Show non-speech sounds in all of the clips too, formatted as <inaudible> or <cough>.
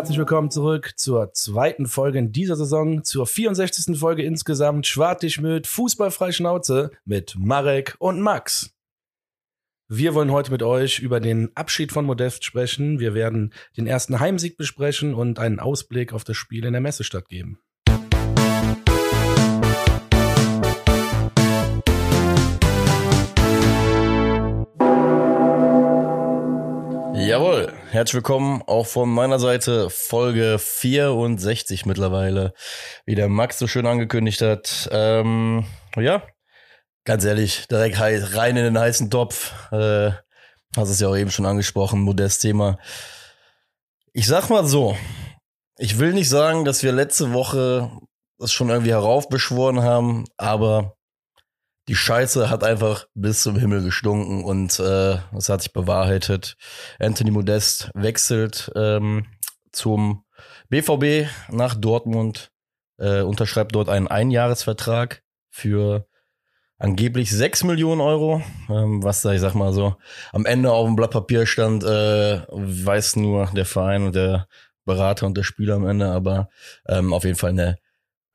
Herzlich willkommen zurück zur zweiten Folge in dieser Saison, zur 64. Folge insgesamt Schwartig mit Fußballfrei Schnauze mit Marek und Max. Wir wollen heute mit euch über den Abschied von Modest sprechen. Wir werden den ersten Heimsieg besprechen und einen Ausblick auf das Spiel in der Messestadt geben. Jawohl, herzlich willkommen auch von meiner Seite Folge 64 mittlerweile, wie der Max so schön angekündigt hat. Ähm, ja, ganz ehrlich, direkt rein in den heißen Topf. Äh, hast es ja auch eben schon angesprochen, Modest Thema. Ich sag mal so, ich will nicht sagen, dass wir letzte Woche das schon irgendwie heraufbeschworen haben, aber die Scheiße hat einfach bis zum Himmel gestunken und äh, das hat sich bewahrheitet. Anthony Modest wechselt ähm, zum BVB nach Dortmund, äh, unterschreibt dort einen Einjahresvertrag für angeblich 6 Millionen Euro, ähm, was da, ich sag mal so, am Ende auf dem Blatt Papier stand, äh, weiß nur der Verein und der Berater und der Spieler am Ende, aber ähm, auf jeden Fall eine,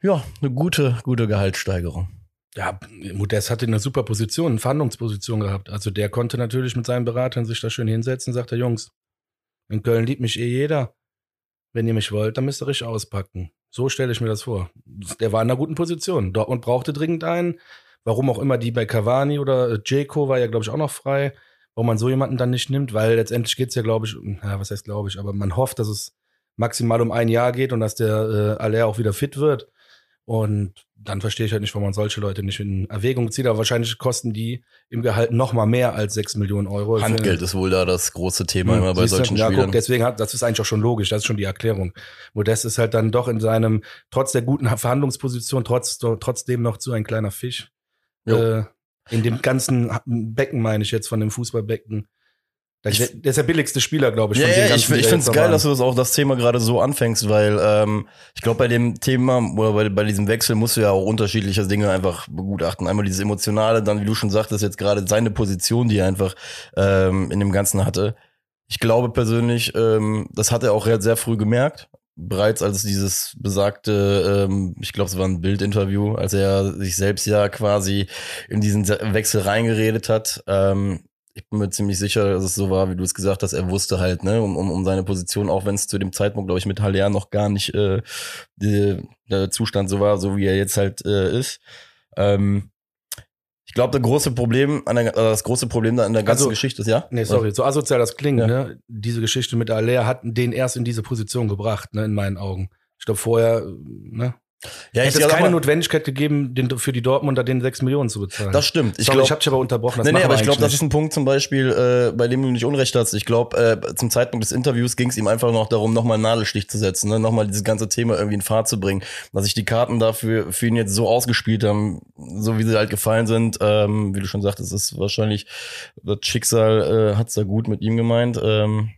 ja, eine gute, gute Gehaltssteigerung. Ja, Modest hatte eine super Position, eine Verhandlungsposition gehabt. Also der konnte natürlich mit seinen Beratern sich da schön hinsetzen und sagte, Jungs, in Köln liebt mich eh jeder. Wenn ihr mich wollt, dann müsst ihr richtig auspacken. So stelle ich mir das vor. Der war in einer guten Position. Dortmund brauchte dringend einen. Warum auch immer die bei Cavani oder Jeko war ja, glaube ich, auch noch frei. Warum man so jemanden dann nicht nimmt, weil letztendlich geht's ja, glaube ich, ja, was heißt glaube ich, aber man hofft, dass es maximal um ein Jahr geht und dass der äh, Aller auch wieder fit wird. Und dann verstehe ich halt nicht, warum man solche Leute nicht in Erwägung zieht. Aber wahrscheinlich kosten die im Gehalt noch mal mehr als sechs Millionen Euro. Handgeld ist wohl da das große Thema hm, immer bei solchen ja, Spielern. Guck, deswegen hat, das ist eigentlich auch schon logisch. Das ist schon die Erklärung. Modest ist halt dann doch in seinem, trotz der guten Verhandlungsposition, trotz, trotzdem noch zu ein kleiner Fisch. Äh, in dem ganzen Becken meine ich jetzt von dem Fußballbecken ich, der ist der billigste Spieler, glaube ich. Ja, ja ich, ich finde es geil, dass du das auch das Thema gerade so anfängst, weil ähm, ich glaube, bei dem Thema oder bei, bei diesem Wechsel musst du ja auch unterschiedliche Dinge einfach begutachten. Einmal dieses Emotionale, dann, wie du schon sagtest, jetzt gerade seine Position, die er einfach ähm, in dem Ganzen hatte. Ich glaube persönlich, ähm, das hat er auch sehr früh gemerkt. Bereits als dieses besagte, ähm, ich glaube, es war ein Bildinterview, als er sich selbst ja quasi in diesen Wechsel reingeredet hat. Ähm, ich bin mir ziemlich sicher, dass es so war, wie du es gesagt hast. Er wusste halt, ne, um, um, um seine Position, auch wenn es zu dem Zeitpunkt, glaube ich, mit Haller noch gar nicht äh, die, der Zustand so war, so wie er jetzt halt äh, ist. Ähm, ich glaube, der große Problem an der, das große Problem da in der ganzen also, Geschichte ist, ja? Nee, sorry, so asozial das klingt, ja. ne? Diese Geschichte mit Aller hat den erst in diese Position gebracht, ne, in meinen Augen. Ich glaube, vorher, ne, ja, Hätte es keine Notwendigkeit gegeben, den, für die Dortmunder den 6 Millionen zu bezahlen. Das stimmt. Ich, Sorry, glaub, ich habe dich aber unterbrochen. Das nee, nee, aber ich glaube, das ist ein Punkt zum Beispiel, äh, bei dem du nicht Unrecht hast. Ich glaube, äh, zum Zeitpunkt des Interviews ging es ihm einfach noch darum, nochmal einen Nadelstich zu setzen, ne? nochmal dieses ganze Thema irgendwie in Fahrt zu bringen. Dass sich die Karten dafür für ihn jetzt so ausgespielt haben, so wie sie halt gefallen sind. Ähm, wie du schon sagtest, ist wahrscheinlich das Schicksal äh, hat's da gut mit ihm gemeint. Ähm,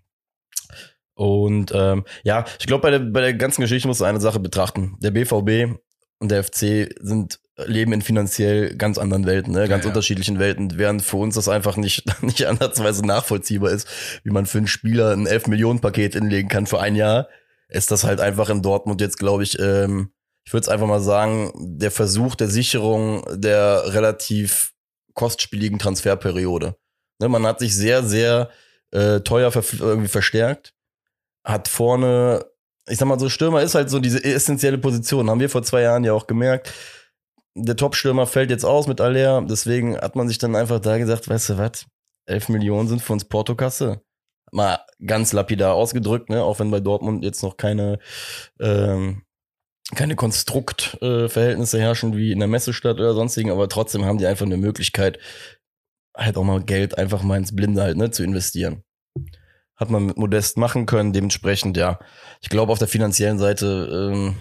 und ähm, ja, ich glaube, bei der, bei der ganzen Geschichte musst du eine Sache betrachten. Der BVB und der FC sind leben in finanziell ganz anderen Welten, ne? ganz ja, ja. unterschiedlichen Welten, während für uns das einfach nicht, <laughs> nicht ansatzweise nachvollziehbar ist, wie man für einen Spieler ein 11-Millionen-Paket inlegen kann für ein Jahr, ist das halt einfach in Dortmund jetzt, glaube ich, ähm, ich würde es einfach mal sagen, der Versuch der Sicherung der relativ kostspieligen Transferperiode. Ne, man hat sich sehr, sehr äh, teuer irgendwie verstärkt hat vorne, ich sag mal so, Stürmer ist halt so diese essentielle Position. Haben wir vor zwei Jahren ja auch gemerkt. Der Top-Stürmer fällt jetzt aus mit Aller, deswegen hat man sich dann einfach da gesagt, weißt du was, 11 Millionen sind für uns Portokasse. Mal ganz lapidar ausgedrückt, ne? auch wenn bei Dortmund jetzt noch keine, ähm, keine Konstruktverhältnisse äh, herrschen wie in der Messestadt oder sonstigen, aber trotzdem haben die einfach eine Möglichkeit, halt auch mal Geld einfach mal ins Blinde halt, ne, zu investieren hat man mit Modest machen können. Dementsprechend, ja, ich glaube, auf der finanziellen Seite ähm,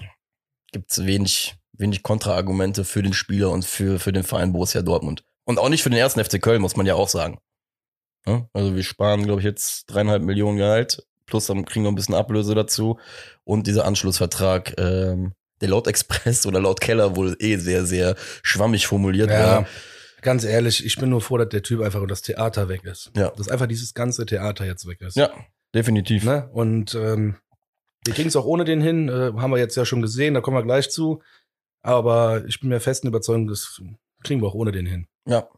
gibt es wenig, wenig Kontraargumente für den Spieler und für, für den Verein Borussia Dortmund. Und auch nicht für den ersten FC Köln, muss man ja auch sagen. Ja, also wir sparen, glaube ich, jetzt dreieinhalb Millionen Gehalt, plus dann kriegen wir ein bisschen Ablöse dazu. Und dieser Anschlussvertrag, ähm, der laut Express <laughs> oder laut Keller wohl eh sehr, sehr schwammig formuliert ja. war ganz ehrlich, ich bin nur froh, dass der Typ einfach und das Theater weg ist. Ja. Dass einfach dieses ganze Theater jetzt weg ist. Ja, definitiv. Ne? Und ähm, Hier ging es auch ohne den hin, äh, haben wir jetzt ja schon gesehen, da kommen wir gleich zu. Aber ich bin mir festen Überzeugung, das kriegen wir auch ohne den hin. Ja.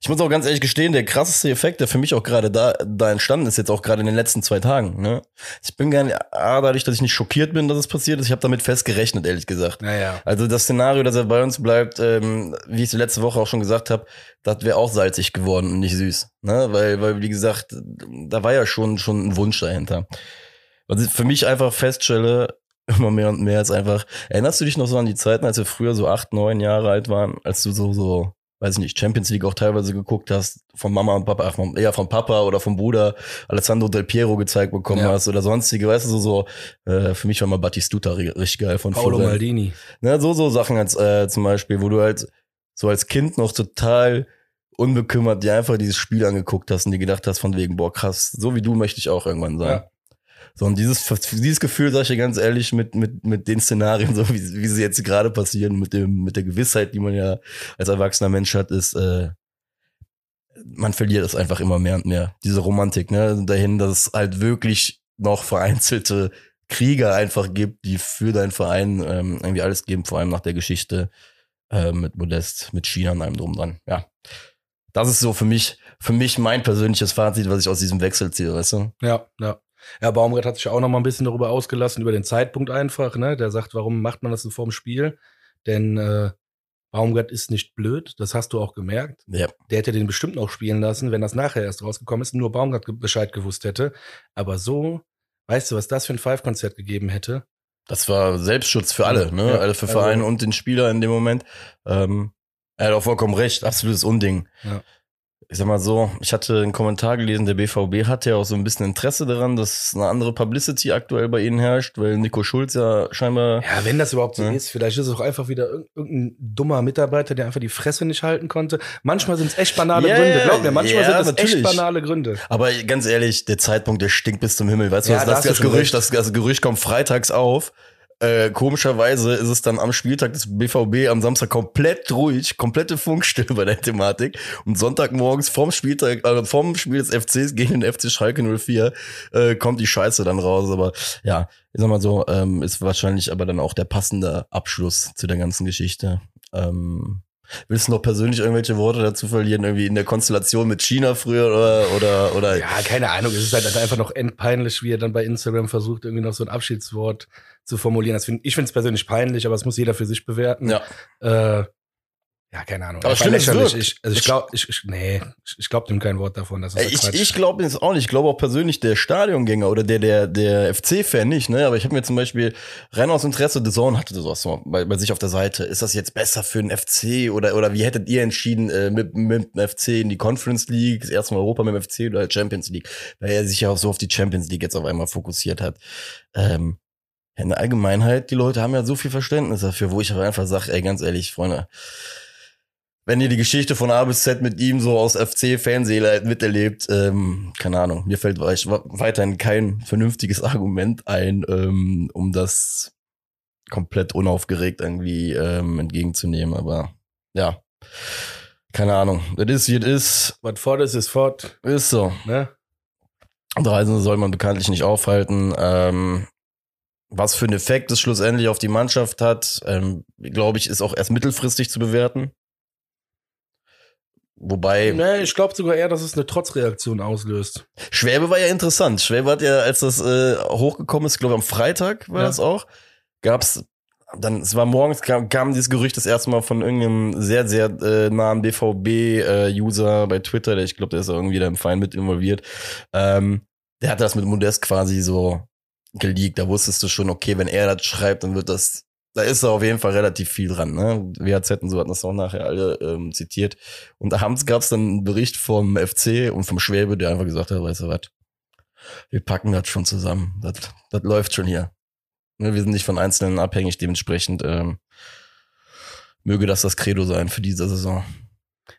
Ich muss auch ganz ehrlich gestehen, der krasseste Effekt, der für mich auch gerade da, da entstanden ist, jetzt auch gerade in den letzten zwei Tagen. Ne? Ich bin gar nicht, ah, dadurch, dass ich nicht schockiert bin, dass es passiert ist, ich habe damit fest gerechnet, ehrlich gesagt. Naja. Also das Szenario, dass er bei uns bleibt, ähm, wie ich es letzte Woche auch schon gesagt habe, das wäre auch salzig geworden und nicht süß. Ne? Weil, weil, wie gesagt, da war ja schon, schon ein Wunsch dahinter. Was ich für mich einfach feststelle, immer mehr und mehr, ist einfach, erinnerst du dich noch so an die Zeiten, als wir früher so acht, neun Jahre alt waren, als du so, so weiß ich nicht, Champions League auch teilweise geguckt hast, von Mama und Papa, vom, eher vom Papa oder vom Bruder Alessandro Del Piero gezeigt bekommen Ja. hast oder sonstige, weißt du, so, so äh, für mich war mal Battistuta ri- richtig geil von Paolo Florenz. Maldini. Ne, so, so Sachen als äh, zum Beispiel, wo du halt so als Kind noch total unbekümmert dir einfach dieses Spiel angeguckt hast und dir gedacht hast von wegen, boah, krass, so wie du möchte ich auch irgendwann sein. Ja. So, und dieses, dieses Gefühl, sag ich dir ganz ehrlich, mit, mit, mit den Szenarien, <laughs> so wie, wie sie jetzt gerade passieren, mit dem, mit der Gewissheit, die man ja als erwachsener Mensch hat, ist, äh, man verliert es einfach immer mehr und mehr. Diese Romantik, ne, dahin, dass es halt wirklich noch vereinzelte Krieger einfach gibt, die für deinen Verein ähm, irgendwie alles geben, vor allem nach der Geschichte äh, mit Modest, mit China und allem drum dran. Ja. Das ist so für mich, für mich mein persönliches Fazit, was ich aus diesem Wechsel ziehe, weißt du? Ja, ja. Ja, Baumgart hat sich auch noch mal ein bisschen darüber ausgelassen, über den Zeitpunkt einfach, ne? Der sagt, warum macht man das so vorm Spiel? Denn äh, Baumgart ist nicht blöd, das hast du auch gemerkt. Ja. Der hätte den bestimmt noch spielen lassen, wenn das nachher erst rausgekommen ist, nur Baumgart Bescheid gewusst hätte. Aber so, weißt du, was das für ein Five-Konzert gegeben hätte? Das war Selbstschutz für alle, ne? Ja, also für also- Vereine und den Spieler in dem Moment. Ähm, er hat auch vollkommen recht, absolutes Unding. Ja. Ich sag mal so, ich hatte einen Kommentar gelesen, der BVB hat ja auch so ein bisschen Interesse daran, dass eine andere Publicity aktuell bei ihnen herrscht, weil Nico Schulz ja scheinbar Ja, wenn das überhaupt so Ja. ist, vielleicht ist es auch einfach wieder irg- irgendein dummer Mitarbeiter, der einfach die Fresse nicht halten konnte. Manchmal sind es echt banale Ja, Gründe. Glaub mir, manchmal ja, sind es natürlich. echt banale Gründe. Aber ganz ehrlich, der Zeitpunkt, der stinkt bis zum Himmel. Weißt du, Ja, das, das schon Gerücht, das, das Gerücht kommt freitags auf. Äh, komischerweise ist es dann am Spieltag des BVB am Samstag komplett ruhig, komplette Funkstille <laughs> bei der Thematik. Und Sonntagmorgens vorm Spieltag, also vorm Spiel des FCs gegen den FC Schalke 04 äh, kommt die Scheiße dann raus. Aber ja, ich sag mal so, ähm, ist wahrscheinlich aber dann auch der passende Abschluss zu der ganzen Geschichte. Ähm, willst du noch persönlich irgendwelche Worte dazu verlieren, irgendwie in der Konstellation mit China früher oder oder oder Ja, keine Ahnung. Es ist halt einfach noch endpeinlich, wie er dann bei Instagram versucht, irgendwie noch so ein Abschiedswort zu formulieren. Das find, ich finde es persönlich peinlich, aber es muss jeder für sich bewerten. Ja. Äh, ja, keine Ahnung. Aber Einfach schlimm, es lächerlich. Ich, also ich glaube, ich, ich, nee, ich, ich glaube dem kein Wort davon. Das Ich, ich glaube jetzt auch nicht. Ich glaube auch persönlich der Stadiongänger oder der der der FC-Fan nicht. Ne, aber ich habe mir zum Beispiel rein aus Interesse, The Zone hatte sowas so bei, bei sich auf der Seite. Ist das jetzt besser für den FC oder oder wie hättet ihr entschieden äh, mit mit dem FC in die Conference League, das erste Mal Europa mit dem FC oder Champions League, weil er sich ja auch so auf die Champions League jetzt auf einmal fokussiert hat. Ähm, in der Allgemeinheit, die Leute haben ja so viel Verständnis dafür, wo ich aber einfach sage, ey, ganz ehrlich, Freunde, wenn ihr die Geschichte von A bis Z mit ihm so aus FC-Fanseele miterlebt, ähm, keine Ahnung, mir fällt weiterhin kein vernünftiges Argument ein, ähm, um das komplett unaufgeregt irgendwie ähm, entgegenzunehmen. Aber ja, keine Ahnung. Das ist, wie es ist. Was fort ist, ist fort. Ist so. Ne? Reisen soll man bekanntlich nicht aufhalten. Ähm, was für einen Effekt es schlussendlich auf die Mannschaft hat, ähm, glaube ich, ist auch erst mittelfristig zu bewerten. Wobei, Nee, ich glaube sogar eher, dass es eine Trotzreaktion auslöst. Schwäbe war ja interessant. Schwäbe hat ja, als das äh, hochgekommen ist, glaube ich, am Freitag war Ja. das auch, gab's dann, es war morgens, kam, kam dieses Gerücht das erste Mal von irgendeinem sehr, sehr äh, nahen BVB-User bei Twitter, der ich glaube, der ist irgendwie da im Verein mit involviert. Ähm, der hatte das mit Modest quasi so geleakt. Da wusstest du schon, okay, wenn er das schreibt, dann wird das, da ist da auf jeden Fall relativ viel dran. Ne? WHZ und so hatten das auch nachher alle ähm, zitiert. Und abends gab es dann einen Bericht vom FC und vom Schwäbe, der einfach gesagt hat, weißt du was, wir packen das schon zusammen. Das, das läuft schon hier. Ne, wir sind nicht von Einzelnen abhängig, dementsprechend ähm, möge das das Credo sein für diese Saison.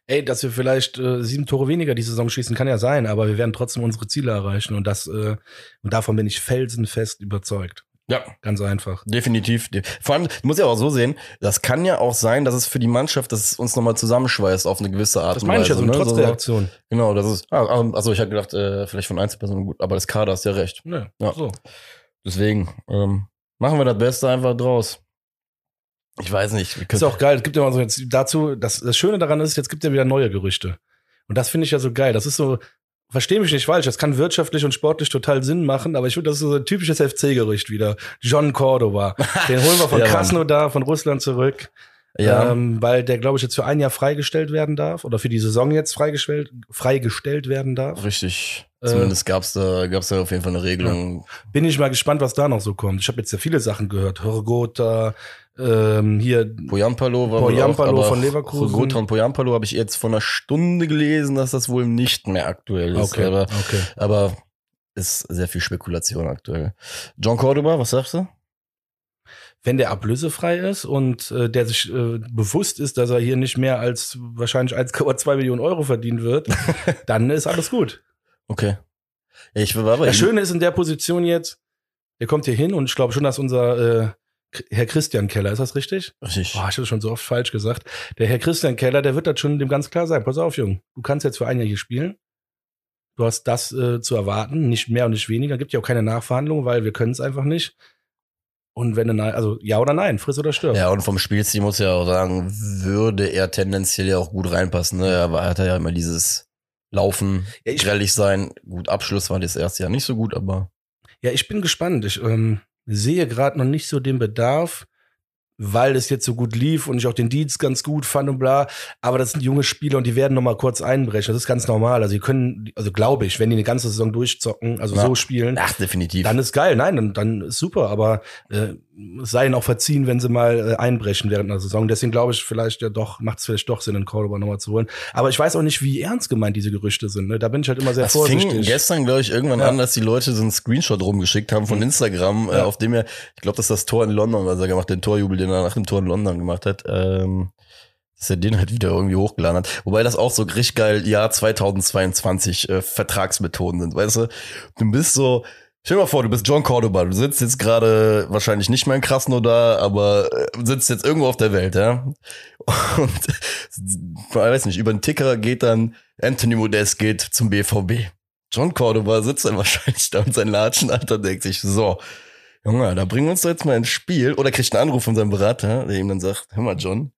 Ey, dass wir vielleicht äh, sieben Tore weniger die Saison schießen, kann ja sein, aber wir werden trotzdem unsere Ziele erreichen und das äh, und davon bin ich felsenfest überzeugt. Ja, Ganz einfach. definitiv. Vor allem, du musst ja auch so sehen, das kann ja auch sein, dass es für die Mannschaft, dass es uns nochmal zusammenschweißt auf eine gewisse Art Das und meine ich ja, so ne? Trotzreaktion. Genau, das ist, ah, ah, also ich hatte gedacht, äh, vielleicht von Einzelpersonen gut, aber das Kader hast ja recht. Ne, Ja. so. Deswegen ähm, machen wir das Beste einfach draus. Ich weiß nicht. Ist auch geil. Es gibt ja mal so jetzt dazu, das, das Schöne daran ist, jetzt gibt es ja wieder neue Gerüchte. Und das finde ich ja so geil. Das ist so, verstehe mich nicht falsch, das kann wirtschaftlich und sportlich total Sinn machen, aber ich finde, das ist so ein typisches FC-Gerücht wieder. John Cordova. <laughs> Den holen wir von Ja. Krasnodar, von Russland zurück. ja, Ähm, weil der, glaube ich, jetzt für ein Jahr freigestellt werden darf oder für die Saison jetzt freigestellt, freigestellt werden darf. richtig. Äh, Zumindest gab's da, gab's da auf jeden Fall eine Regelung. Bin ich mal gespannt, was da noch so kommt. Ich habe jetzt ja viele Sachen gehört. Horgota, ähm, hier Poyampalo war Poyampalo auch, aber von Leverkusen. Gotha und Poyampalo habe ich jetzt vor einer Stunde gelesen, dass das wohl nicht mehr aktuell ist. Okay, Aber, okay. aber ist sehr viel Spekulation aktuell. John Cordoba, was sagst du? Wenn der ablösefrei ist und äh, der sich äh, bewusst ist, dass er hier nicht mehr als wahrscheinlich 1,2 Millionen Euro verdienen wird, <laughs> dann ist alles gut. Okay. Ja, ich war bei Das. Schöne ist in der Position jetzt, der kommt hier hin und ich glaube schon, dass unser äh, Herr Christian Keller, ist das richtig? Richtig. Boah, ich habe schon so oft falsch gesagt. Der Herr Christian Keller, der wird das schon dem ganz klar sein. Pass auf, Junge, du kannst jetzt für ein Jahr hier spielen. Du hast das äh, zu erwarten, nicht mehr und nicht weniger. Gibt ja auch keine Nachverhandlung, weil wir können es einfach nicht. Und wenn du nein, also ja oder nein, friss oder stirb. Ja, und vom Spielstil muss ich ja auch sagen, würde er tendenziell ja auch gut reinpassen. Ne? Aber er hat ja immer dieses Laufen, Ja, grellig sein. Gut, Abschluss war das erste Jahr nicht so gut, aber Ja, ich bin gespannt. Ich ähm, sehe gerade noch nicht so den Bedarf, weil es jetzt so gut lief und ich auch den Dienst ganz gut fand und bla. Aber das sind junge Spieler und die werden noch mal kurz einbrechen. Das ist ganz normal. Also die können, also glaube ich, wenn die eine ganze Saison durchzocken, also Ja. so spielen, ach, definitiv. dann ist geil. Nein, dann, dann ist super. Aber äh, es sei ihnen auch verziehen, wenn sie mal äh, einbrechen während der Saison. Deswegen glaube ich, vielleicht ja doch, macht es vielleicht doch Sinn, einen Cordoba nochmal zu holen. Aber ich weiß auch nicht, wie ernst gemeint diese Gerüchte sind. Ne? Da bin ich halt immer sehr Das fing vorsichtig. gestern, glaube ich, irgendwann Ja. an, dass die Leute so einen Screenshot rumgeschickt haben von Mhm. Instagram, äh, Ja. auf dem er, ich glaube, das ist das Tor in London, was er gemacht hat, den Torjubel, den er nach dem Tor in London gemacht hat, ähm, dass er den halt wieder irgendwie hochgeladen hat. Wobei das auch so richtig geil, Jahr 2022 äh, Vertragsmethoden sind, weißt du? Du bist so, stell dir mal vor, du bist John Cordoba, du sitzt jetzt gerade wahrscheinlich nicht mehr in Krasnodar, aber äh, sitzt jetzt irgendwo auf der Welt, ja? <laughs> Und, ich weiß nicht, über den Ticker geht dann Anthony Modest geht zum BVB. John Cordoba sitzt dann wahrscheinlich da mit seinen Latschen, Alter, denkt sich, so, Junge, da bringen wir uns doch jetzt mal ins Spiel. Oder kriegt einen Anruf von seinem Berater, der ihm dann sagt, hör mal, John,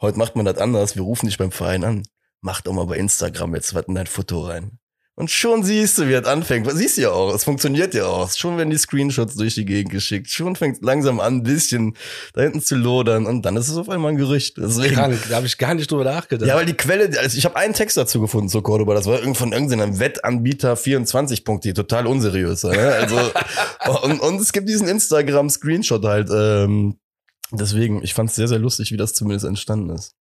heute macht man das anders, wir rufen dich beim Verein an. Mach doch mal bei Instagram jetzt was in dein Foto rein. Und schon siehst du, wie das anfängt. Siehst du ja auch, es funktioniert ja auch. Schon werden die Screenshots durch die Gegend geschickt. Schon fängt langsam an, ein bisschen da hinten zu lodern. Und dann ist es auf einmal ein Gerücht. Deswegen. Krank, da habe ich gar nicht drüber nachgedacht. Ja, weil die Quelle, also ich habe einen Text dazu gefunden zu Cordoba, das war irgend von irgendeinem Wettanbieter 24.de, total unseriös. Ne? Also, <laughs> und, und es gibt diesen Instagram-Screenshot halt. Ähm, deswegen, ich fand es sehr, sehr lustig, wie das zumindest entstanden ist.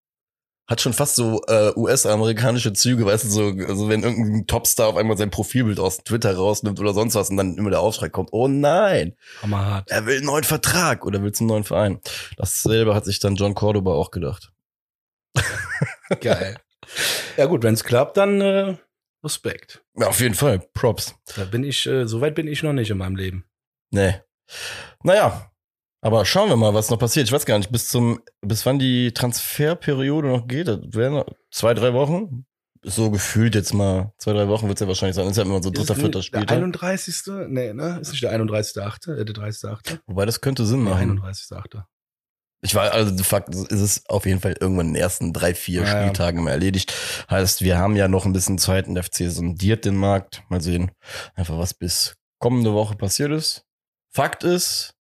Hat schon fast so äh, US-amerikanische Züge, weißt du, so, also wenn irgendein Topstar auf einmal sein Profilbild aus Twitter rausnimmt oder sonst was und dann immer der Aufschrei kommt, oh nein, Hammerhart. er will einen neuen Vertrag oder will zum neuen Verein. Dasselbe hat sich dann John Cordoba auch gedacht. <laughs> Geil. ja gut, wenn es klappt, dann äh, Respekt. Ja, auf jeden Fall, Props. Da bin ich, äh, so weit bin ich noch nicht in meinem Leben. Nee. Naja, aber schauen wir mal, was noch passiert. Ich weiß gar nicht, bis zum, bis wann die Transferperiode noch geht. Das wären zwei, drei Wochen. So gefühlt jetzt mal zwei, drei Wochen wird es ja wahrscheinlich sein. Das ist ja immer so dritter, vierter nicht Der Spieltag. 31. Nee, ne? Ist nicht der 31.8., äh, der 30.8.? Wobei das könnte Sinn Der machen. 31.8. Ich war, also facto ist es auf jeden Fall irgendwann in den ersten drei, vier ja. Spieltagen mal erledigt. Heißt, wir haben ja noch ein bisschen Zeit und der FC sondiert den Markt. Mal sehen, einfach was bis kommende Woche passiert ist. Fakt ist,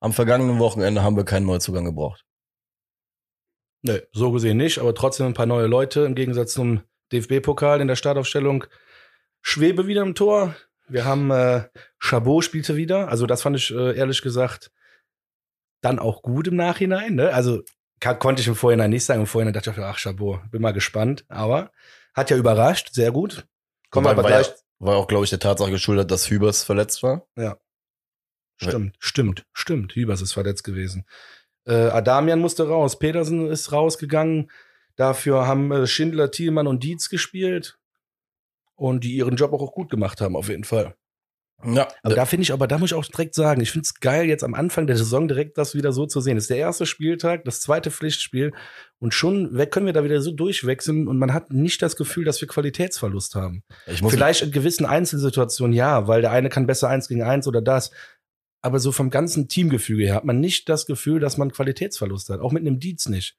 am vergangenen Wochenende haben wir keinen Neuzugang gebraucht. Nee, so gesehen nicht, aber trotzdem ein paar neue Leute im Gegensatz zum DFB-Pokal in der Startaufstellung. Schwebe wieder im Tor. Wir haben äh, Chabot spielte wieder. Also das fand ich äh, ehrlich gesagt dann auch gut im Nachhinein. Ne? Also kann, konnte ich im Vorhinein nicht sagen. Im Vorhinein dachte ich, ach Chabot, bin mal gespannt. Aber hat ja überrascht, sehr gut. Kommen wir aber war, gleich. ja, war auch, glaube ich, der Tatsache geschuldet, dass Hübers verletzt war. Stimmt, stimmt, stimmt. Hübers ist verletzt gewesen. Äh, Adamian musste raus. Petersen ist rausgegangen. Dafür haben äh, Schindler, Thielmann und Dietz gespielt. Und die ihren Job auch gut gemacht haben, auf jeden Fall. Ja, Aber da finde ich, aber da muss ich auch direkt sagen, ich finde es geil, jetzt am Anfang der Saison direkt das wieder so zu sehen. Das ist der erste Spieltag, das zweite Pflichtspiel. Und schon können wir da wieder so durchwechseln und man hat nicht das Gefühl, dass wir Qualitätsverlust haben. ich muss Vielleicht in gewissen Einzelsituationen ja, weil der eine kann besser eins gegen eins oder das. Aber so vom ganzen Teamgefüge her hat man nicht das Gefühl, dass man Qualitätsverlust hat. Auch mit einem Dietz nicht.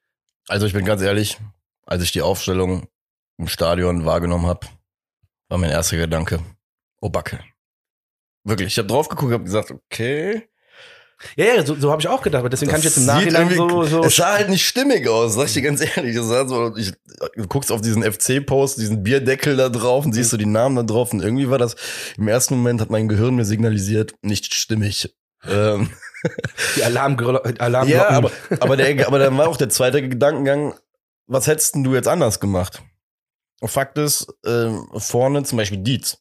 Also ich bin ganz ehrlich, als ich die Aufstellung im Stadion wahrgenommen habe, war mein erster Gedanke, oh Backe. Wirklich, ich habe drauf geguckt, habe gesagt, okay. Ja, ja, so, so habe ich auch gedacht, aber deswegen kann ich jetzt im Nachhinein so, so Es sah halt nicht stimmig aus, sag ich dir ganz ehrlich. Es sah so, ich, du guckst auf diesen FC-Post, diesen Bierdeckel da drauf und siehst so die Namen da drauf und irgendwie war das, im ersten Moment hat mein Gehirn mir signalisiert, nicht stimmig. Ähm, die Alarmglocken. Alarm ja, aber, aber, der, aber dann war auch der zweite Gedankengang, was hättest denn du jetzt anders gemacht? Fakt ist, ähm, vorne zum Beispiel Dietz,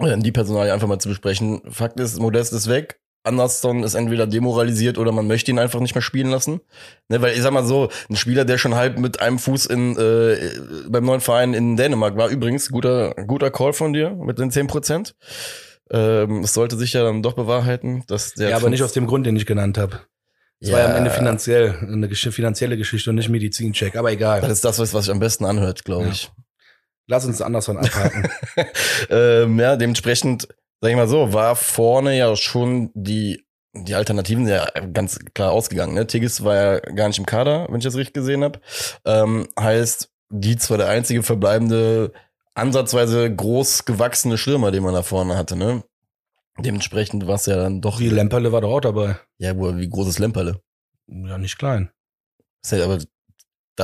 äh, die Personalie einfach mal zu besprechen. Fakt ist, Modest ist weg. Anderson ist entweder demoralisiert oder man möchte ihn einfach nicht mehr spielen lassen. Ne, weil ich sag mal so, ein Spieler, der schon halb mit einem Fuß in äh, beim neuen Verein in Dänemark war, übrigens guter guter Call von dir mit den 10 Prozent. Ähm, es sollte sich ja dann doch bewahrheiten, dass der ja, aber nicht aus dem Grund, den ich genannt habe. Es war ja am Ende finanziell, eine gesch- finanzielle Geschichte und nicht Medizincheck, aber egal. Das ist das, was was sich am besten anhört, glaube Ja. ich. Lass uns Anderson abhaken. <laughs> ähm, ja, dementsprechend, sag ich mal so, war vorne ja schon die, die Alternativen ja ganz klar ausgegangen. Ne? Tigges war ja gar nicht im Kader, wenn ich das richtig gesehen habe. Ähm, heißt, Dietz war der einzige verbleibende, ansatzweise groß gewachsene Stürmer, den man da vorne hatte. Ne? Dementsprechend war es ja dann doch. Wie Lemperle war doch auch dabei. Ja, wo, wie groß ist Lemperle? Ja, nicht klein. Ist ja, aber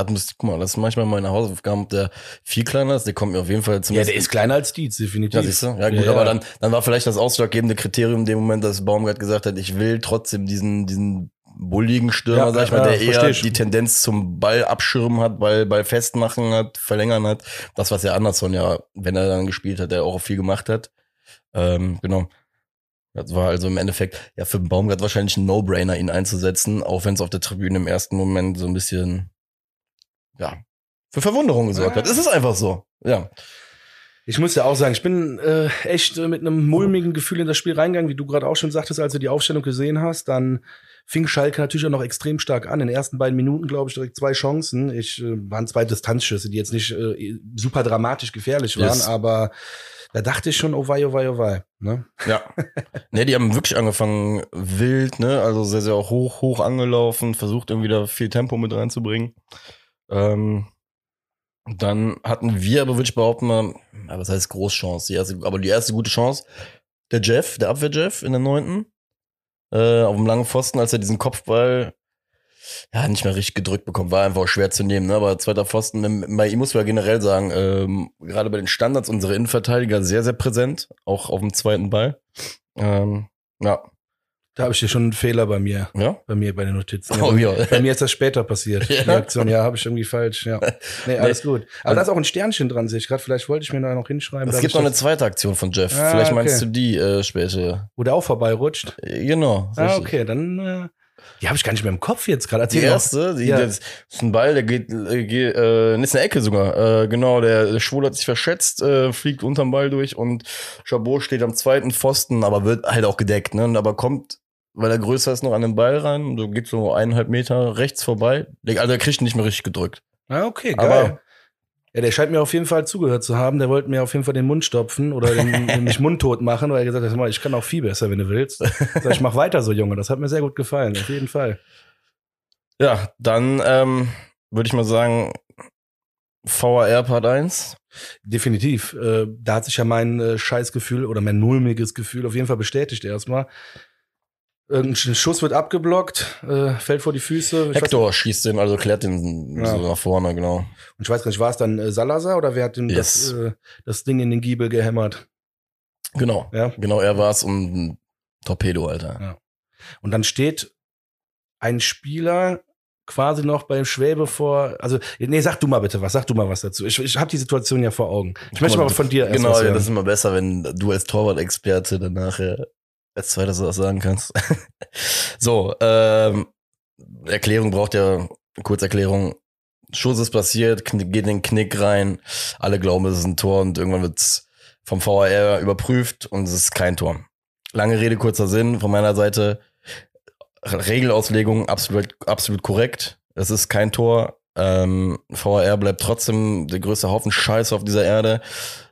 das müsste, guck mal, das ist manchmal meine Hausaufgaben, ob der viel kleiner ist. Der kommt mir auf jeden Fall Ja, zumindest. der ist kleiner als Dietz, definitiv. Ja, siehst du? Ja, gut, aber dann, dann war vielleicht das ausschlaggebende Kriterium in dem Moment, dass Baumgart gesagt hat, ich will trotzdem diesen, diesen bulligen Stürmer, Ja, sag ich mal, ja, der eher die Tendenz zum Ball abschirmen hat, Ball, Ball festmachen hat, verlängern hat. Das, was ja Anderson ja, wenn er dann gespielt hat, der auch viel gemacht hat. Ähm, genau. Das war also im Endeffekt, ja, für Baumgart wahrscheinlich ein No-Brainer, ihn einzusetzen, auch wenn es auf der Tribüne im ersten Moment so ein bisschen, ja, für Verwunderung gesorgt hat. Es ist einfach so. Ja. Ich muss ja auch sagen, ich bin äh, echt äh, mit einem mulmigen Gefühl in das Spiel reingegangen, wie du gerade auch schon sagtest, als du die Aufstellung gesehen hast. Dann fing Schalke natürlich auch noch extrem stark an. In den ersten beiden Minuten, glaube ich, direkt zwei Chancen. Ich äh, waren zwei Distanzschüsse, die jetzt nicht äh, super dramatisch gefährlich waren, Yes. aber da dachte ich schon, oh wei, oh wei, oh wei. Ne? Ja. <laughs> ne, die haben wirklich angefangen wild, ne? Also sehr, sehr auch hoch, hoch angelaufen, versucht irgendwie da viel Tempo mit reinzubringen. Ähm, dann hatten wir aber wirklich behaupten mal, was heißt Großchance? Die erste, aber die erste gute Chance, der Jeff, der Abwehr-Jeff in der neunten, äh, auf dem langen Pfosten, als er diesen Kopfball ja, nicht mehr richtig gedrückt bekommen, war einfach auch schwer zu nehmen, ne? aber zweiter Pfosten, ähm, bei ihm muss man ja generell sagen, ähm, gerade bei den Standards unsere Innenverteidiger sehr, sehr präsent, auch auf dem zweiten Ball. Ähm, ja, Da habe ich hier schon einen Fehler bei mir, ja. bei mir bei den Notizen. Oh, ja. Bei mir ist das später passiert. <laughs> Ja? Die Aktion, ja, habe ich irgendwie falsch. Ja. Nee, alles gut. Aber da ist auch ein Sternchen dran, sehe ich gerade. Vielleicht wollte ich mir da noch hinschreiben. Es gibt noch eine zweite Aktion von Jeff. Ah, Vielleicht meinst okay. du die äh, später. Wo der auch vorbeirutscht. Äh, Genau. Ah, okay, dann äh, die habe ich gar nicht mehr im Kopf jetzt gerade. Die erste, die, Ja. das ist ein Ball, der geht, äh, geht äh, ist eine Ecke sogar. Äh, genau, der, der Schwul hat sich verschätzt, äh, fliegt unterm Ball durch und Chabot steht am zweiten Pfosten, aber wird halt auch gedeckt, ne? Aber kommt, weil er größer ist, noch an den Ball rein. So geht so eineinhalb Meter rechts vorbei. Also er kriegt nicht mehr richtig gedrückt. Ah, okay, geil. Aber- ja, der scheint mir auf jeden Fall zugehört zu haben. Der wollte mir auf jeden Fall den Mund stopfen oder den, <laughs> mich mundtot machen, weil er gesagt hat, "Hör mal, ich kann auch viel besser, wenn du willst. Sag ich, mach weiter so, Junge. Das hat mir sehr gut gefallen, auf jeden Fall. Ja, dann ähm, würde ich mal sagen, VAR Part 1. Definitiv. Äh, da hat sich ja mein äh, Scheißgefühl oder mein mulmiges Gefühl auf jeden Fall bestätigt erstmal. Irgendein Schuss wird abgeblockt, äh, fällt vor die Füße. Ich Hector schießt den, also klärt den Ja. so nach vorne, genau. und ich weiß gar nicht, war es dann äh, Salazar oder wer hat ihm Yes. das, äh, das Ding in den Giebel gehämmert? Genau. Ja. Genau, er war's und ein Torpedo, Alter. Ja. Und dann steht ein Spieler quasi noch beim Schwäbe vor. Also, nee, sag du mal bitte was, sag du mal was dazu. Ich, ich habe die Situation ja vor Augen. Ich möchte mal von dir Genau, ja, das ist immer besser, wenn du als Torwart-Experte dann nachher als zweites was sagen kannst. <laughs> so, ähm, Erklärung braucht ja, Kurzerklärung. Schuss ist passiert, geht in den Knick rein. Alle glauben, es ist ein Tor und irgendwann wird's vom VAR überprüft und es ist kein Tor. Lange Rede, kurzer Sinn von meiner Seite. Regelauslegung absolut, absolut korrekt. Es ist kein Tor. Ähm, VAR bleibt trotzdem der größte Haufen Scheiße auf dieser Erde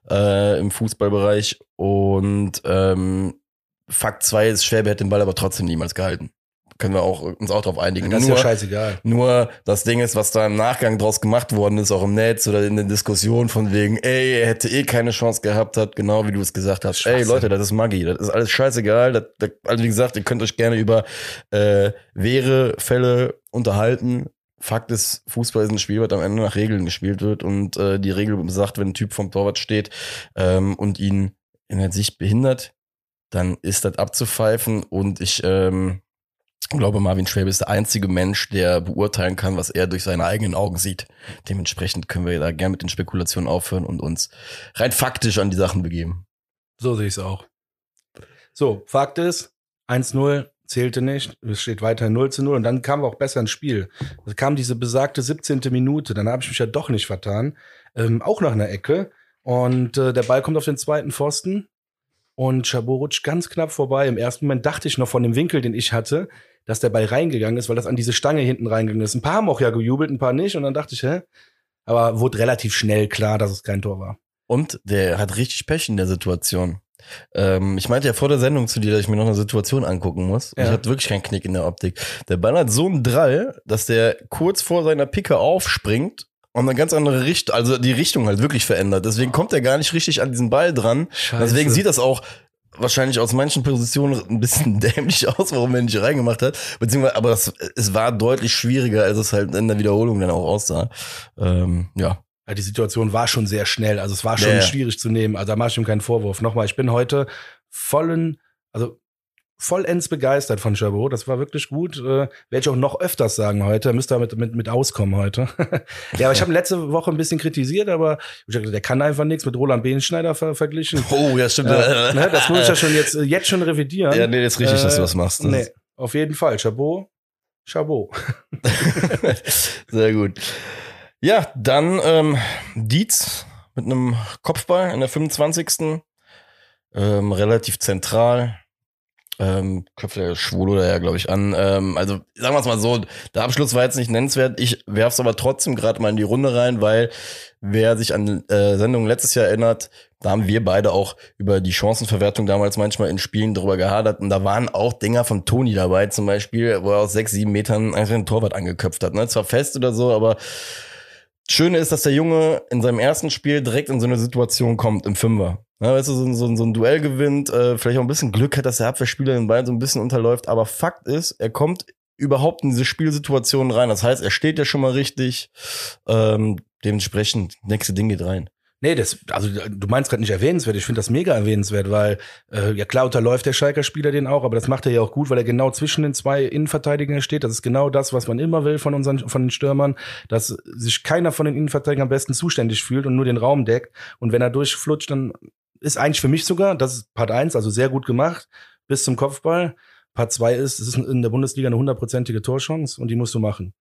äh, im Fußballbereich. Und ähm, Fakt 2 ist, Schwäbe hätte den Ball aber trotzdem niemals gehalten. Können wir auch, uns auch darauf einigen. Das ist nur, ja scheißegal. nur das Ding ist, was da im Nachgang draus gemacht worden ist, auch im Netz oder in der Diskussion von wegen, ey, er hätte eh keine Chance gehabt hat, genau wie du es gesagt hast. Ey. Leute, das ist Maggi, das ist alles scheißegal. Das, das, also wie gesagt, ihr könnt euch gerne über äh, wehre Fälle unterhalten. Fakt ist, Fußball ist ein Spiel, was am Ende nach Regeln gespielt wird und äh, die Regel sagt, wenn ein Typ vom Torwart steht ähm, und ihn in der Sicht behindert, dann ist das abzupfeifen und ich ähm, glaube, Marvin Schwäbe ist der einzige Mensch, der beurteilen kann, was er durch seine eigenen Augen sieht. Dementsprechend können wir da gerne mit den Spekulationen aufhören und uns rein faktisch an die Sachen begeben. So sehe ich es auch. So, Fakt ist, 1-0 zählte nicht. Es steht weiter 0 zu 0 und dann kam auch besser ins Spiel. Da kam diese besagte 17. Minute, dann habe ich mich ja doch nicht vertan. Ähm, auch nach einer Ecke. Und äh, der Ball kommt auf den zweiten Pfosten und Chabot rutscht ganz knapp vorbei. Im ersten Moment dachte ich noch von dem Winkel, den ich hatte, dass der Ball reingegangen ist, weil das an diese Stange hinten reingegangen ist. Ein paar haben auch ja gejubelt, ein paar nicht. Und dann dachte ich, hä? Aber wurde relativ schnell klar, dass es kein Tor war. Und der hat richtig Pech in der Situation. Ähm, ich meinte ja vor der Sendung zu dir, dass ich mir noch eine Situation angucken muss. Und Ja. Ich hatte wirklich keinen Knick in der Optik. Der Ball hat so einen Drall, dass der kurz vor seiner Picke aufspringt und eine ganz andere Richtung, also die Richtung halt wirklich verändert. Deswegen kommt er gar nicht richtig an diesen Ball dran. Scheiße. Deswegen sieht das auch wahrscheinlich aus manchen Positionen ein bisschen <laughs> dämlich aus, warum er nicht reingemacht hat. Beziehungsweise, aber das, es war deutlich schwieriger, als es halt in der Wiederholung dann auch aussah. Ähm, ja. Ja, die Situation war schon sehr schnell. Also es war schon Ja, ja. schwierig zu nehmen. Also da mache ich ihm keinen Vorwurf. Nochmal, ich bin heute vollen, also vollends begeistert von Chabot. Das war wirklich gut. Äh, Werde ich auch noch öfters sagen heute. Müsst ihr mit, mit, mit auskommen heute. <laughs> ja, aber ich habe <laughs> letzte Woche ein bisschen kritisiert, aber gesagt, der kann einfach nichts mit Roland Behnschneider ver verglichen. <laughs> Oh, ja, stimmt. Äh, ne, das muss ich ja schon jetzt, jetzt schon revidieren. Ja, nee, das ist richtig, dass du Äh, das machst. Das Nee, auf jeden Fall. Chabot, Chabot. Sehr gut. Ja, dann ähm, Dietz mit einem Kopfball in der 25. Ähm, relativ zentral. Ähm, köpft der Schwulo da ja, glaube ich, an. Ähm, also sagen wir es mal so, der Abschluss war jetzt nicht nennenswert. Ich werf's aber trotzdem gerade mal in die Runde rein, weil wer sich an äh, Sendungen letztes Jahr erinnert, da haben wir beide auch über die Chancenverwertung damals manchmal in Spielen drüber gehadert. Und da waren auch Dinger von Toni dabei, zum Beispiel, wo er aus sechs, sieben Metern einfach den Torwart angeköpft hat. Ne? Zwar fest oder so, aber Schöne ist, dass der Junge in seinem ersten Spiel direkt in so eine Situation kommt, im Fünfer. Ja, weißt du, so, ein- so, so ein Duell gewinnt, äh, vielleicht auch ein bisschen Glück hat, dass der Abwehrspieler den Ball so ein bisschen unterläuft. Aber Fakt ist, er kommt überhaupt in diese Spielsituation rein. Das heißt, er steht ja schon mal richtig. Ähm, dementsprechend, nächste Ding geht rein. Nee, das, also du meinst gerade nicht erwähnenswert. Ich finde das mega erwähnenswert, weil äh, ja klar unterläuft der Schalker Spieler den auch, aber das macht er ja auch gut, weil er genau zwischen den zwei Innenverteidigern steht. Das ist genau das, was man immer will von unseren von den Stürmern, dass sich keiner von den Innenverteidigern am besten zuständig fühlt und nur den Raum deckt. Und wenn er durchflutscht, dann ist eigentlich für mich sogar, das ist Part 1, also sehr gut gemacht, bis zum Kopfball. Part 2 ist, es ist in der Bundesliga eine hundertprozentige Torchance und die musst du machen.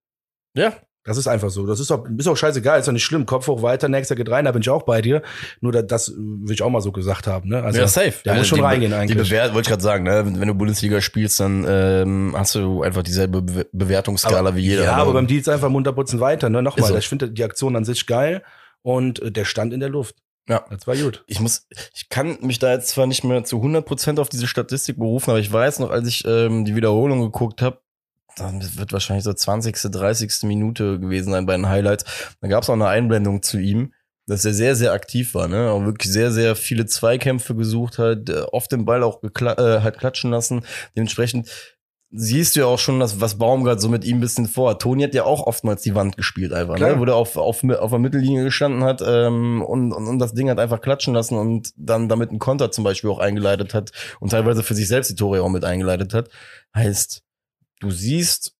Ja, Das ist einfach so. Das ist auch, ist auch scheißegal, ist doch nicht schlimm. Kopf hoch weiter, nächster geht rein, da bin ich auch bei dir. Nur das, das will ich auch mal so gesagt haben. Ne? Also, ja, safe. Der Ja, muss schon die, reingehen Die eigentlich. Bewert, wollte ich gerade sagen, ne? wenn du Bundesliga spielst, dann ähm, hast du einfach dieselbe Be Bewertungsskala wie jeder. ja, aber andere. beim Dienst einfach munterputzen weiter. Ne? Nochmal, so. ich finde die Aktion an sich geil und äh, der stand in der Luft. Ja. Das war gut. ich muss, ich kann mich da jetzt zwar nicht mehr zu 100% auf diese Statistik berufen, aber ich weiß noch, als ich ähm, die Wiederholung geguckt habe, dann wird wahrscheinlich so 20., 30. Minute gewesen sein bei den Highlights. Da gab es auch eine Einblendung zu ihm, dass er sehr, sehr aktiv war, ne? Auch wirklich sehr, sehr viele Zweikämpfe gesucht hat, äh, oft den Ball auch äh, hat klatschen lassen. Dementsprechend siehst du ja auch schon, dass, was Baumgart so mit ihm ein bisschen vorhat. Toni hat ja auch oftmals die Wand gespielt einfach, Klar. ne? Wo der auf, auf, auf der Mittellinie gestanden hat ähm, und, und, und das Ding hat einfach klatschen lassen und dann damit einen Konter zum Beispiel auch eingeleitet hat und teilweise für sich selbst die Tore auch mit eingeleitet hat. Heißt, du siehst,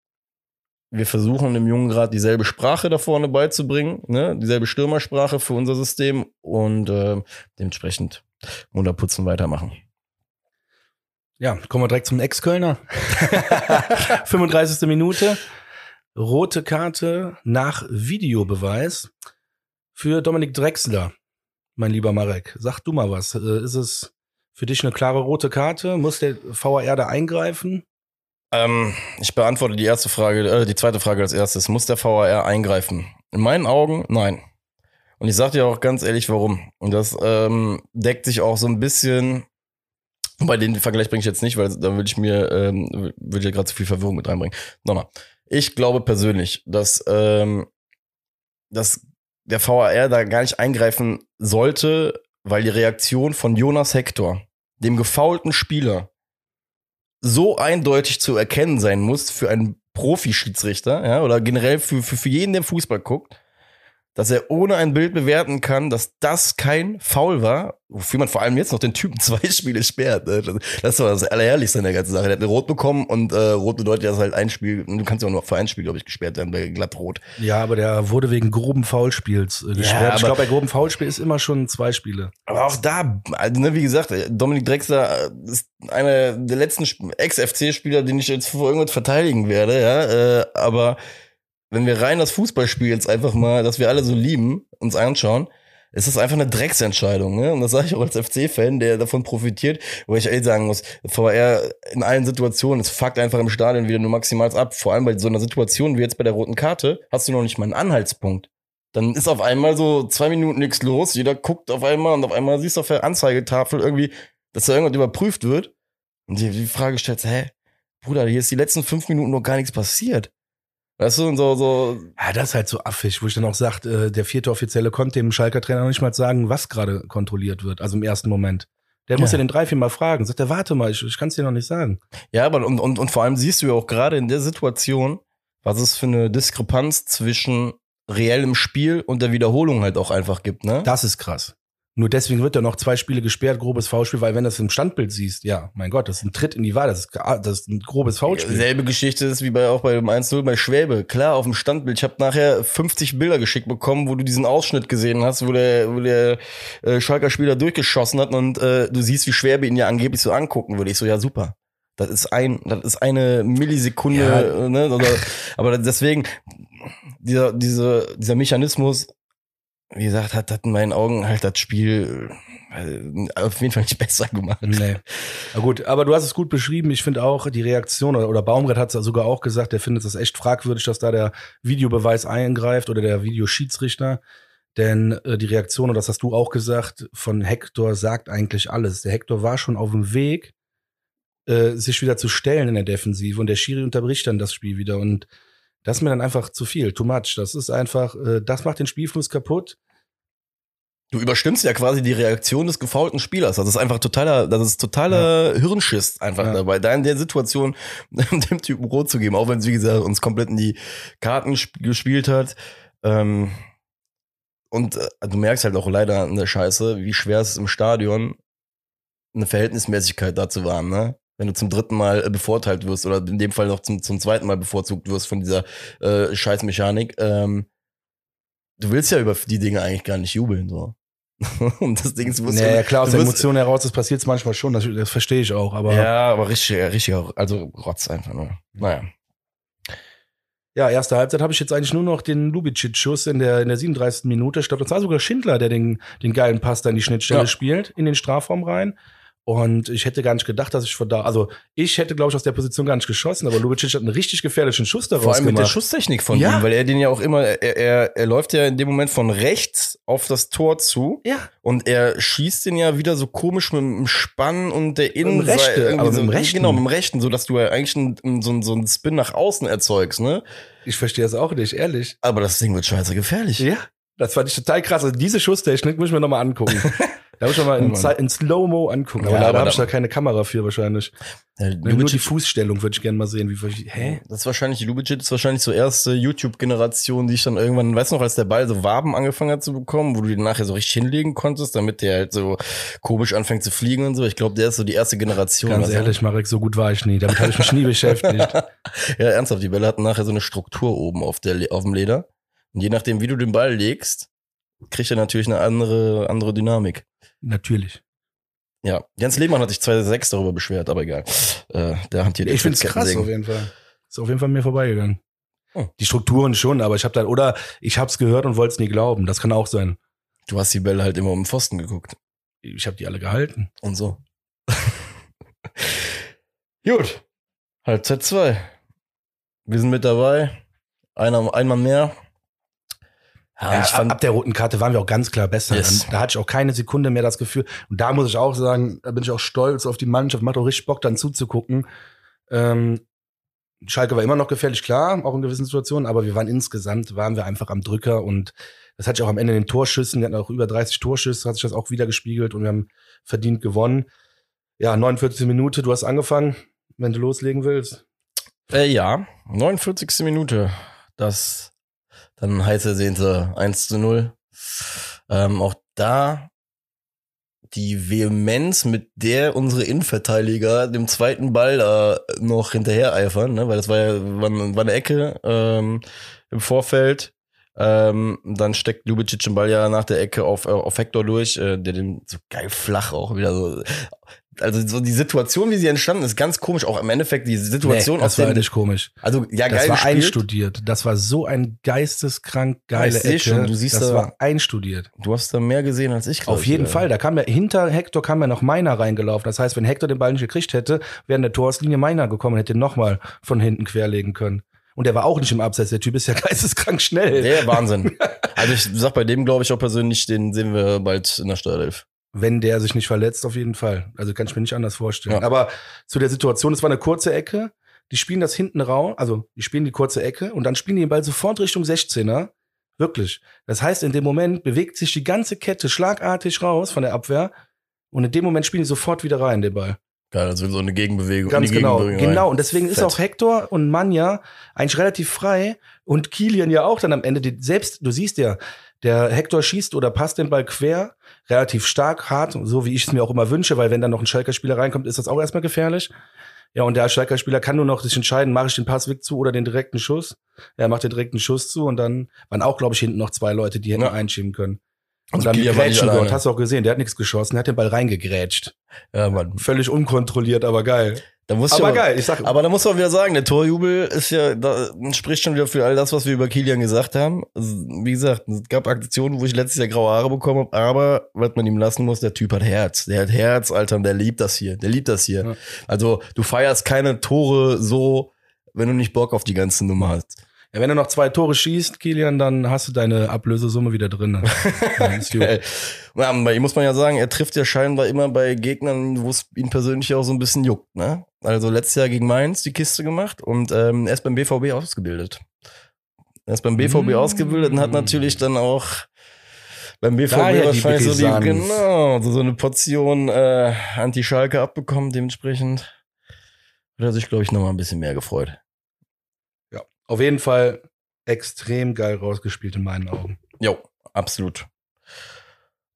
wir versuchen dem Jungen gerade dieselbe Sprache da vorne beizubringen, ne? dieselbe Stürmersprache für unser System und äh, dementsprechend Munterputzen weitermachen. Ja, kommen wir direkt zum Ex-Kölner. <laughs> 35. Minute. Rote Karte nach Videobeweis für Dominik Drexler. Mein lieber Marek, sag du mal was. Äh, Ist es für dich eine klare rote Karte? Muss der VAR da eingreifen? Ähm, ich beantworte die erste Frage, äh, die zweite Frage als erstes. Muss der VAR eingreifen? In meinen Augen, nein. Und ich sag dir auch ganz ehrlich, warum. Und das ähm, deckt sich auch so ein bisschen Bei den Vergleich bringe ich jetzt nicht, weil da würde ich mir, ähm, würde ja gerade zu viel Verwirrung mit reinbringen. Nochmal. Ich glaube persönlich, dass, ähm, dass der VAR da gar nicht eingreifen sollte, weil die Reaktion von Jonas Hector, dem gefaulten Spieler, so eindeutig zu erkennen sein muss für einen Profi-Schiedsrichter, ja, oder generell für, für, für jeden, der Fußball guckt, dass er ohne ein Bild bewerten kann, dass das kein Foul war, wofür man vor allem jetzt noch den Typen <laughs> zwei Spiele sperrt. Ne? Das war das Allerherrlichste in der ganzen Sache. Der hat eine Rot bekommen und äh, Rot bedeutet, dass halt ein Spiel, du kannst ja auch nur für ein Spiel, glaube ich, gesperrt werden bei glattrot. Ja, aber der wurde wegen groben Foulspiels äh, gesperrt. Ja, ich glaube, bei groben Foulspiel ist immer schon zwei Spiele. Aber auch da, also, ne, wie gesagt, Dominik Drexler ist einer der letzten Ex-FC-Spieler, den ich jetzt vor irgendwas verteidigen werde, ja, äh, aber wenn wir rein das Fußballspiel jetzt einfach mal, das wir alle so lieben, uns anschauen, ist das einfach eine Drecksentscheidung. Ne? Und das sage ich auch als FC-Fan, der davon profitiert, wo ich ehrlich sagen muss, VR in allen Situationen, es fuckt einfach im Stadion wieder nur maximal ab. Vor allem bei so einer Situation wie jetzt bei der roten Karte, hast du noch nicht mal einen Anhaltspunkt. Dann ist auf einmal so zwei Minuten nichts los, jeder guckt auf einmal und auf einmal siehst du auf der Anzeigetafel irgendwie, dass da irgendwas überprüft wird. Und die, die Frage stellt, hä, Bruder, hier ist die letzten fünf Minuten noch gar nichts passiert. Weißt du, und so, so. Ja, das ist halt so affig, wo ich dann auch sagt, äh, der vierte Offizielle konnte dem Schalker Trainer noch nicht mal sagen, was gerade kontrolliert wird, also im ersten Moment. Der muss ja den drei, vier Mal fragen. Sagt er, warte mal, ich, ich kann es dir noch nicht sagen. Ja, aber und, und, und vor allem siehst du ja auch gerade in der Situation, was es für eine Diskrepanz zwischen reellem Spiel und der Wiederholung halt auch einfach gibt, ne? Das ist krass. Nur deswegen wird er noch zwei Spiele gesperrt, grobes Foulspiel, weil wenn du das im Standbild siehst, ja, mein Gott, das ist ein Tritt in die Wahl, das ist, das ist ein grobes Foulspiel. Selbe Geschichte ist wie bei auch bei dem 1-0 bei Schwäbe. Klar, auf dem Standbild. Ich habe nachher 50 Bilder geschickt bekommen, wo du diesen Ausschnitt gesehen hast, wo der, wo der äh, Schalker Spieler durchgeschossen hat und äh, du siehst, wie Schwäbe ihn ja angeblich so angucken würde. Ich so, ja, super. Das ist ein, das ist eine Millisekunde, ja. ne? Oder, aber deswegen, dieser, dieser, dieser Mechanismus, wie gesagt, hat, hat in meinen Augen halt das Spiel äh, auf jeden Fall nicht besser gemacht. Nee. Na gut, aber du hast es gut beschrieben. Ich finde auch die Reaktion, oder, oder Baumgart hat es sogar auch gesagt, der findet es echt fragwürdig, dass da der Videobeweis eingreift oder der Videoschiedsrichter. Denn äh, die Reaktion, und das hast du auch gesagt, von Hector sagt eigentlich alles. Der Hector war schon auf dem Weg, äh, sich wieder zu stellen in der Defensive und der Schiri unterbricht dann das Spiel wieder. Und das ist mir dann einfach zu viel, too much. Das ist einfach, äh, das macht den Spielfluss kaputt. Du überstimmst ja quasi die Reaktion des gefaulten Spielers. Das ist einfach totaler, das ist totaler ja. Hirnschiss einfach ja. dabei, da in der Situation <laughs> dem Typen rot zu geben, auch wenn es, wie gesagt, uns komplett in die Karten gespielt hat. Ähm, und äh, du merkst halt auch leider an der Scheiße, wie schwer es ist im Stadion, eine Verhältnismäßigkeit da zu wahren, ne? wenn du zum dritten Mal äh, bevorteilt wirst oder in dem Fall noch zum, zum zweiten Mal bevorzugt wirst von dieser äh, Scheißmechanik, ähm, du willst ja über die Dinge eigentlich gar nicht jubeln, so. Und <laughs> das Ding ist, naja, ja, klar, aus der Emotion heraus, das passiert manchmal schon, das, das verstehe ich auch, aber. Ja, aber richtig, richtig, also Rotz einfach nur. Naja. Ja, erste Halbzeit habe ich jetzt eigentlich nur noch den Lubicic-Schuss in der, in der 37. Minute. Ich glaube, das war sogar Schindler, der den, den geilen Pass da in die Schnittstelle ja. spielt, in den Strafraum rein. Und ich hätte gar nicht gedacht, dass ich von da, also ich hätte, glaube ich, aus der Position gar nicht geschossen, aber Lubicic hat einen richtig gefährlichen Schuss daraus Vor allem gemacht. mit der Schusstechnik von ja. ihm, weil er den ja auch immer, er, er, er läuft ja in dem Moment von rechts auf das Tor zu. Ja. Und er schießt den ja wieder so komisch mit dem Spann und der Innenseite. Aber mit dem rechten. Genau, mit dem rechten, so dass du ja eigentlich einen, so, so einen Spin nach außen erzeugst, ne? Ich verstehe das auch nicht, ehrlich. Aber das Ding wird scheiße gefährlich. Ja. Das fand ich total krass. Also diese Schusstechnik muss ich mir nochmal angucken. <laughs> Da muss ich mal in, in Slow-Mo angucken. Aber ja, leider habe ich da keine Kamera für wahrscheinlich. Ja, nur die Fußstellung würde ich gerne mal sehen. Wie, hä? Das ist wahrscheinlich, Lubitsch ist wahrscheinlich so erste YouTube-Generation, die ich dann irgendwann, weißt du noch, als der Ball so Waben angefangen hat zu bekommen, wo du den nachher so richtig hinlegen konntest, damit der halt so komisch anfängt zu fliegen und so. Ich glaube, der ist so die erste Generation. Ganz ehrlich, Marek, so gut war ich nie. Damit habe ich mich nie beschäftigt. <laughs> Ja, ernsthaft, die Bälle hatten nachher so eine Struktur oben auf, der, auf dem Leder. Und je nachdem, wie du den Ball legst, kriegt er natürlich eine andere, andere Dynamik. Natürlich. Ja, Jens Lehmann hat sich 2006 darüber beschwert, aber egal. Äh, der hantiert Ich finde es krass auf jeden Fall. Ist auf jeden Fall mir vorbeigegangen. Oh. Die Strukturen schon, aber ich habe da oder ich habe es gehört und wollte es nie glauben. Das kann auch sein. Du hast die Bälle halt immer um den Pfosten geguckt. Ich habe die alle gehalten. Und so. <laughs> Gut. Halbzeit zwei. Wir sind mit dabei. Einer, einmal mehr. Ja, ja, fand, ab der roten Karte waren wir auch ganz klar besser. Yes. Da hatte ich auch keine Sekunde mehr das Gefühl. Und da muss ich auch sagen, da bin ich auch stolz auf die Mannschaft. Macht auch richtig Bock, dann zuzugucken. Ähm, Schalke war immer noch gefährlich, klar, auch in gewissen Situationen, aber wir waren insgesamt, waren wir einfach am Drücker und das hat sich auch am Ende in den Torschüssen, wir hatten auch über 30 Torschüsse, hat sich das auch wieder gespiegelt und wir haben verdient gewonnen. Ja, 49. Minute, du hast angefangen, wenn du loslegen willst. Äh, ja, 49. Minute. Das dann heiß ersehnte 1 zu 0. Ähm, auch da die Vehemenz, mit der unsere Innenverteidiger dem zweiten Ball da noch hinterher eifern, ne? weil das war ja war, war eine Ecke ähm, im Vorfeld. Ähm, dann steckt Ljubicic den Ball ja nach der Ecke auf, äh, auf Hector durch, äh, der den so geil flach auch wieder so also so die Situation, wie sie entstanden ist, ganz komisch. Auch im Endeffekt die Situation nee, das war nicht komisch. Also ja, das geil war gespielt. einstudiert. Das war so ein geisteskrank geile ich Ecke. Schon, du siehst das da, war einstudiert. Du hast da mehr gesehen als ich. Auf jeden ja. Fall. Da kam ja hinter Hector kam ja noch Meiner reingelaufen. Das heißt, wenn Hector den Ball nicht gekriegt hätte, wäre in der Torauslinie Meiner gekommen und hätte ihn nochmal von hinten querlegen können. Und der war auch nicht im Abseits. Der Typ ist ja <laughs> geisteskrank schnell. Der Wahnsinn. <laughs> also ich sag bei dem glaube ich auch persönlich, den sehen wir bald in der Startelf. Wenn der sich nicht verletzt, auf jeden Fall. Also kann ich mir nicht anders vorstellen. Ja. Aber zu der Situation, es war eine kurze Ecke. Die spielen das hinten raus, also die spielen die kurze Ecke und dann spielen die den Ball sofort Richtung 16er. Wirklich. Das heißt, in dem Moment bewegt sich die ganze Kette schlagartig raus von der Abwehr und in dem Moment spielen die sofort wieder rein, den Ball. Geil, also so eine Gegenbewegung. Ganz genau, Gegenbewegung genau. Und deswegen Fett. ist auch Hector und Manja eigentlich relativ frei und Kilian ja auch dann am Ende. Die, selbst, du siehst ja, der Hector schießt oder passt den Ball quer, relativ stark, hart, so wie ich es mir auch immer wünsche, weil wenn dann noch ein Schalker Spieler reinkommt, ist das auch erstmal gefährlich. Ja, und der Schalker Spieler kann nur noch sich entscheiden, mache ich den Passweg zu oder den direkten Schuss. Er macht den direkten Schuss zu und dann waren auch, glaube ich, hinten noch zwei Leute, die hätten ja. einschieben können. Und also dann Grätschen dort, hast du auch gesehen, der hat nichts geschossen, der hat den Ball reingegrätscht. Ja, Mann. Völlig unkontrolliert, aber geil. Da muss aber ja, geil, ich sag. Aber da muss man wieder sagen, der Torjubel ist ja, da spricht schon wieder für all das, was wir über Kilian gesagt haben. Also, wie gesagt, es gab Aktionen, wo ich letztes Jahr graue Haare bekommen habe, aber was man ihm lassen muss, der Typ hat Herz. Der hat Herz, Alter, und der liebt das hier. Der liebt das hier. Ja. Also, du feierst keine Tore so, wenn du nicht Bock auf die ganze Nummer hast. Ja, wenn du noch zwei Tore schießt, Kilian, dann hast du deine Ablösesumme wieder drin. <laughs> bei ihm muss man ja sagen, er trifft ja scheinbar immer bei Gegnern, wo es ihn persönlich auch so ein bisschen juckt. Ne? Also letztes Jahr gegen Mainz die Kiste gemacht und ähm, er ist beim BVB ausgebildet. Er ist beim BVB mmh. ausgebildet und hat natürlich dann auch beim BVB Daher wahrscheinlich so die, genau, so eine Portion äh, Anti-Schalke abbekommen. Dementsprechend hat er sich, glaube ich, noch mal ein bisschen mehr gefreut. Auf jeden Fall extrem geil rausgespielt in meinen Augen. Jo, absolut.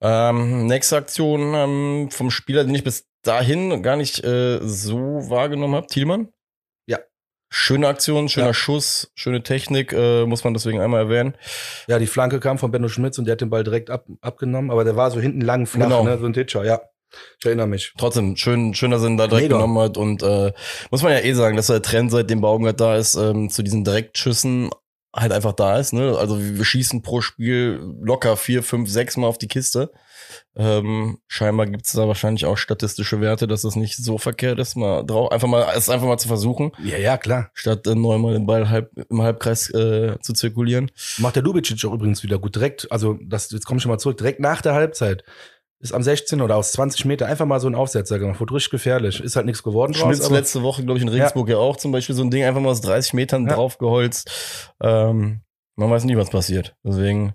Ähm, nächste Aktion ähm, vom Spieler, den ich bis dahin gar nicht äh, so wahrgenommen habe. Thielmann? Ja. Schöne Aktion, schöner ja. Schuss, schöne Technik, äh, muss man deswegen einmal erwähnen. Ja, die Flanke kam von Benno Schmitz und der hat den Ball direkt ab, abgenommen, aber der war so hinten lang flach, genau. ne, so ein Titscher, ja. Ich erinnere mich. Trotzdem, schön, schön, dass er ihn da direkt Mega. genommen hat. Und äh, muss man ja eh sagen, dass der Trend, seitdem Baumgart da ist, ähm, zu diesen Direktschüssen halt einfach da ist. Ne? Also wir schießen pro Spiel locker vier, fünf, sechs Mal auf die Kiste. Ähm, scheinbar gibt es da wahrscheinlich auch statistische Werte, dass das nicht so verkehrt ist. Mal drauf, einfach mal, es einfach mal zu versuchen. Ja, ja, klar. Statt äh, neunmal den Ball halb, im Halbkreis äh, zu zirkulieren. Macht der Lubicic auch übrigens wieder gut. Direkt, also das, jetzt komme ich schon mal zurück, direkt nach der Halbzeit ist am 16 oder aus 20 Meter einfach mal so ein Aufsetzer gemacht. Wurde richtig gefährlich. Ist halt nichts geworden Schmitz letzte Woche, glaube ich, in Regensburg ja. ja. auch zum Beispiel so ein Ding einfach mal aus 30 Metern ja. draufgeholzt. Ähm, man weiß nie, was passiert. Deswegen,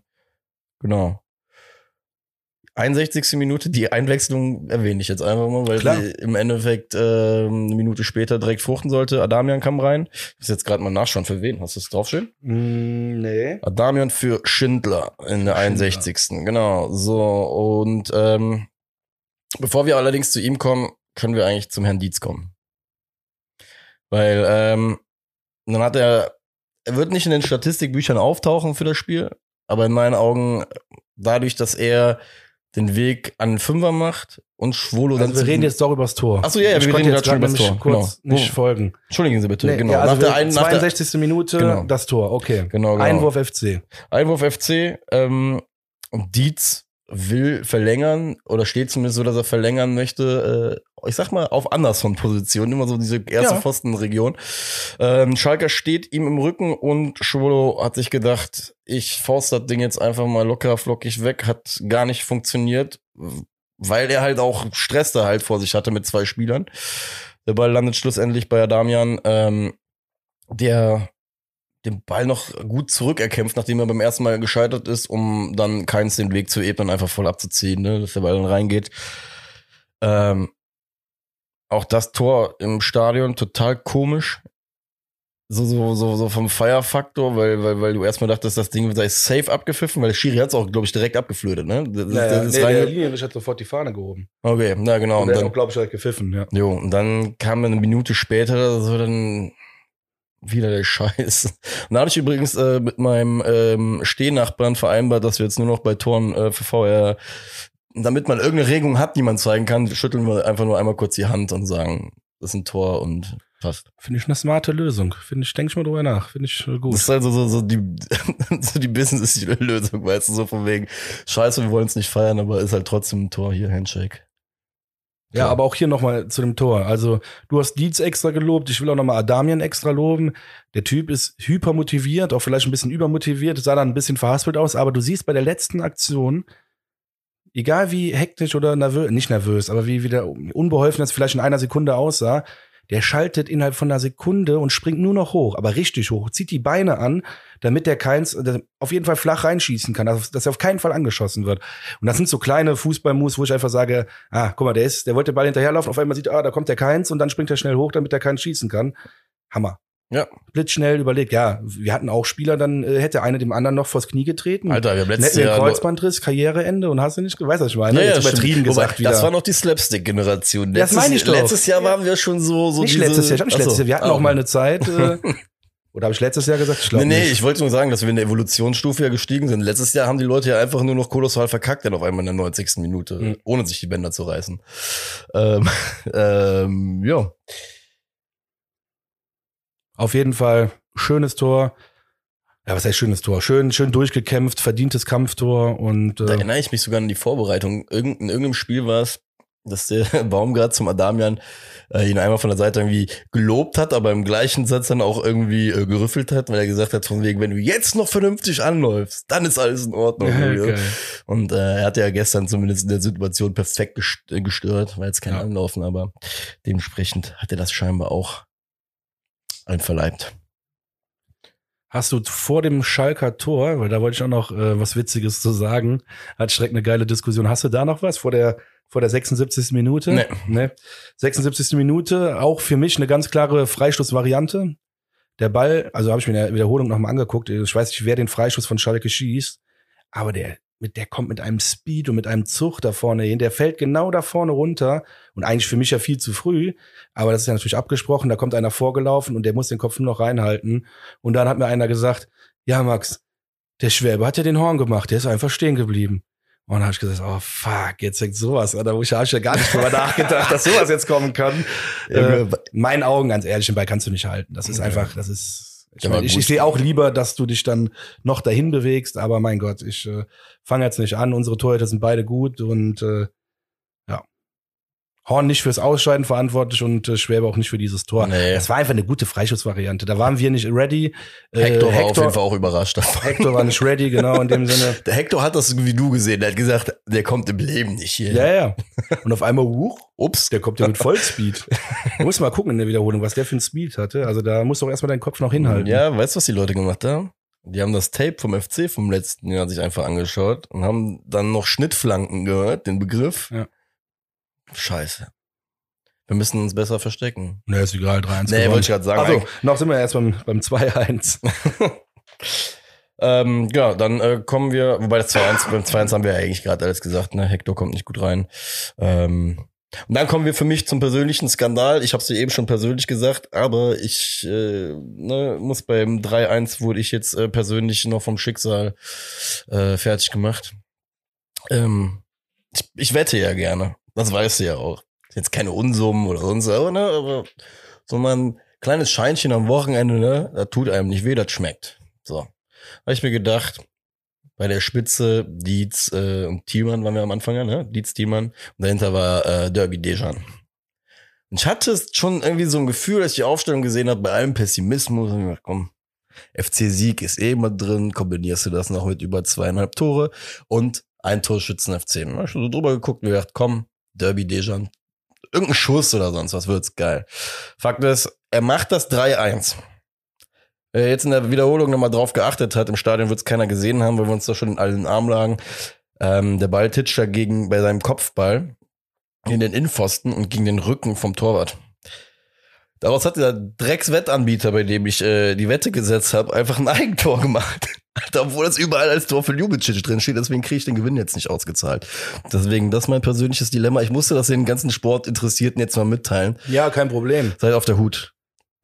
genau. 61. Minute, die Einwechslung erwähne ich jetzt einfach mal, weil Klar. sie im Endeffekt äh, eine Minute später direkt fruchten sollte. Adamian kam rein. Ich muss jetzt gerade mal nachschauen, für wen? Hast du es draufstehen? Mm, nee. Adamian für Schindler in der 61. Genau. So, und ähm, bevor wir allerdings zu ihm kommen, können wir eigentlich zum Herrn Dietz kommen. Weil ähm, dann hat er, er wird nicht in den Statistikbüchern auftauchen für das Spiel, aber in meinen Augen dadurch, dass er den Weg an den Fünfer macht und Schwolo also dann. Wir reden jetzt doch übers Tor. Achso, ja, ja, ich wir reden jetzt schon übers Tor. Kurz genau. nicht folgen. Entschuldigen Sie bitte, nee, genau. Ja, also nach der einen, 62. Der, Minute genau. das Tor, okay. Genau, genau. Einwurf FC. Einwurf FC, ähm, und Dietz will verlängern oder steht zumindest so, dass er verlängern möchte. Äh, ich sag mal auf Anderson-Position, immer so diese erste Ja. Pfostenregion. Ähm, Schalker steht ihm im Rücken und Schwolo hat sich gedacht, ich forst das Ding jetzt einfach mal locker flockig weg. Hat gar nicht funktioniert, weil er halt auch Stress da halt vor sich hatte mit zwei Spielern. Der Ball landet schlussendlich bei Adamian, ähm, der den Ball noch gut zurückerkämpft, nachdem er beim ersten Mal gescheitert ist, um dann keins den Weg zu ebnen, einfach voll abzuziehen, ne, dass der Ball dann reingeht. Ähm, auch das Tor im Stadion total komisch. So, so, so, so vom Feierfaktor, weil, weil, weil du erstmal dachtest, das Ding sei safe abgepfiffen, weil der Schiri hat es auch, glaube ich, direkt abgeflötet, ne? Das, Ja, ja, das ist nee, der Linienrichter hat sofort die Fahne gehoben. okay, na genau. Und Und der dann, glaube ich, direkt gepfiffen, ja. Jo, und dann kam eine Minute später so dann wieder der Scheiß. Und da hatte ich übrigens äh, mit meinem ähm, Stehnachbarn vereinbart, dass wir jetzt nur noch bei Toren äh, für VR, damit man irgendeine Regung hat, die man zeigen kann, schütteln wir einfach nur einmal kurz die Hand und sagen, das ist ein Tor und passt. Finde ich eine smarte Lösung. Finde ich, denke ich mal drüber nach. Finde ich äh, gut. Das ist also so, so die, <laughs> so die Business-Lösung, weißt du, so von wegen, scheiße, wir wollen es nicht feiern, aber ist halt trotzdem ein Tor hier, Handshake. Ja, aber auch hier nochmal zu dem Tor. Also, du hast Dietz extra gelobt. Ich will auch nochmal Adamian extra loben. Der Typ ist hypermotiviert, auch vielleicht ein bisschen übermotiviert, sah dann ein bisschen verhaspelt aus, aber du siehst bei der letzten Aktion, egal wie hektisch oder nervös, nicht nervös, aber wie wieder unbeholfen das vielleicht in einer Sekunde aussah, der schaltet innerhalb von einer Sekunde und springt nur noch hoch, aber richtig hoch, zieht die Beine an, damit der keins äh, auf jeden Fall flach reinschießen kann, dass, dass er auf keinen Fall angeschossen wird. Und das sind so kleine Fußballmoves, wo ich einfach sage, ah, guck mal, der ist, der wollte den Ball hinterherlaufen, auf einmal sieht, ah, da kommt der keins und dann springt er schnell hoch, damit er keinen schießen kann. Hammer. Ja. Blitzschnell überlegt, ja, wir hatten auch Spieler, dann äh, hätte einer dem anderen noch vors Knie getreten. Alter, wir haben letztes Jahr. Kreuzbandriss, Karriereende und hast du nicht, weißt du, was ich meine? Ja, ja, übertrieben stimmt. gesagt Wobei, wieder. Das war noch die Slapstick-Generation. Das Letztes- meine ich doch. Letztes Jahr waren wir schon so, so nicht diese, letztes Jahr, ich hab nicht letztes Jahr. Wir hatten Ah, auch mal okay. eine Zeit, äh, <laughs> oder habe ich letztes Jahr gesagt? Ich Nee, nee, nicht. ich wollte nur sagen, dass wir in der Evolutionsstufe ja gestiegen sind. Letztes Jahr haben die Leute ja einfach nur noch kolossal verkackt, dann auf einmal in der 90. Minute, Mhm. ohne sich die Bänder zu reißen. Ähm, <laughs> ähm, ja. Auf jeden Fall schönes Tor. Ja, was heißt schönes Tor? Schön, schön durchgekämpft, verdientes Kampftor und Da äh, erinnere ich mich sogar an die Vorbereitung. Irgend, in irgendeinem Spiel war es, dass der <laughs> Baumgart zum Adamian äh, ihn einmal von der Seite irgendwie gelobt hat, aber im gleichen Satz dann auch irgendwie äh, gerüffelt hat, weil er gesagt hat, von wegen, wenn du jetzt noch vernünftig anläufst, dann ist alles in Ordnung. ja. Und äh, er hat ja gestern zumindest in der Situation perfekt äh, gestört, war jetzt kein Ja. Anlaufen, aber dementsprechend hat er das scheinbar auch einverleibt. Hast du vor dem Schalker Tor, weil da wollte ich auch noch äh, was Witziges zu sagen, hat Schreck eine geile Diskussion. Hast du da noch was vor der vor der 76. Minute? Nee. nee. 76. Minute, auch für mich eine ganz klare Freistoßvariante. Der Ball, also habe ich mir in der Wiederholung nochmal angeguckt, ich weiß nicht, wer den Freistoß von Schalke schießt, aber der, mit, der kommt mit einem Speed und mit einem Zug da vorne hin, der fällt genau da vorne runter und eigentlich für mich ja viel zu früh, aber das ist ja natürlich abgesprochen, da kommt einer vorgelaufen und der muss den Kopf nur noch reinhalten und dann hat mir einer gesagt, ja Max, der Schwäbe hat ja den Horn gemacht, der ist einfach stehen geblieben. Und dann habe ich gesagt, oh fuck, jetzt fängt sowas an. Da habe ich ja gar nicht drüber <laughs> nachgedacht, dass sowas jetzt kommen kann. Äh, meinen Augen, ganz ehrlich, den Ball kannst du nicht halten. Das ist einfach, das ist. Ich, Ja, mein, aber ich, ich sehe auch lieber, dass du dich dann noch dahin bewegst, aber mein Gott, ich äh, fange jetzt nicht an. Unsere Torhüter sind beide gut und äh. Horn nicht fürs Ausscheiden verantwortlich und äh, Schwäbe auch nicht für dieses Tor. Nee. Das war einfach eine gute Freischussvariante. Da waren wir nicht ready. Äh, Hector war auf jeden Fall auch überrascht davon. Hector war nicht ready, genau in dem Sinne. <laughs> Der Hector hat das wie du gesehen. Der hat gesagt, der kommt im Leben nicht hier. Ja, ja. Und auf einmal, huch, Ups. der kommt ja mit Vollspeed. <laughs> muss mal gucken in der Wiederholung, was der für ein Speed hatte. Also da musst du auch erstmal deinen Kopf noch hinhalten. Ja, weißt du, was die Leute gemacht haben? Die haben das Tape vom FC vom letzten Jahr sich einfach angeschaut und haben dann noch Schnittflanken gehört, den Begriff. Ja. Scheiße. Wir müssen uns besser verstecken. Ne, ist egal, 3-1 Nee, gewonnen. wollte ich gerade sagen. Also, noch sind wir erst beim, beim 2-1. <laughs> Ähm, ja, dann äh, kommen wir, wobei das 2-1, beim 2-1 haben wir ja eigentlich gerade alles gesagt, ne? Hector kommt nicht gut rein. Ähm, und dann kommen wir für mich zum persönlichen Skandal. Ich habe es dir eben schon persönlich gesagt, aber ich äh, ne, muss beim 3-1 wurde ich jetzt äh, persönlich noch vom Schicksal äh, fertig gemacht. Ähm, ich, ich wette ja gerne. Das weißt du ja auch. Jetzt keine Unsummen oder sonst, aber, ne, aber so ein kleines Scheinchen am Wochenende, ne, das tut einem nicht weh, das schmeckt. So. Habe ich mir gedacht, bei der Spitze Dietz äh, und Thielmann waren wir am Anfang, ja, ne? Dietz, Thielmann. Und dahinter war äh, Derby Dejan. Und ich hatte schon irgendwie so ein Gefühl, als ich die Aufstellung gesehen habe, bei allem Pessimismus, und ich dachte, komm, FC-Sieg ist eh immer drin, kombinierst du das noch mit über zweieinhalb Tore und ein Torschützen FC. Da hab ich so drüber geguckt und gedacht, komm, Derby Dejan, irgendein Schuss oder sonst was wird's geil. Fakt ist, er macht das 3-1. Wer jetzt in der Wiederholung nochmal drauf geachtet hat, im Stadion wird's keiner gesehen haben, weil wir uns da schon in allen Arm lagen. Ähm, der Ball titscht dagegen bei seinem Kopfball in den Innenpfosten und gegen den Rücken vom Torwart. Daraus hat der Dreckswettanbieter, bei dem ich äh, die Wette gesetzt habe, einfach ein Eigentor <laughs> gemacht. Obwohl das überall als Tor für Ljubicic drin steht, deswegen kriege ich den Gewinn jetzt nicht ausgezahlt. Deswegen, das ist mein persönliches Dilemma. Ich musste das den ganzen Sportinteressierten jetzt mal mitteilen. Ja, kein Problem. Seid auf der Hut.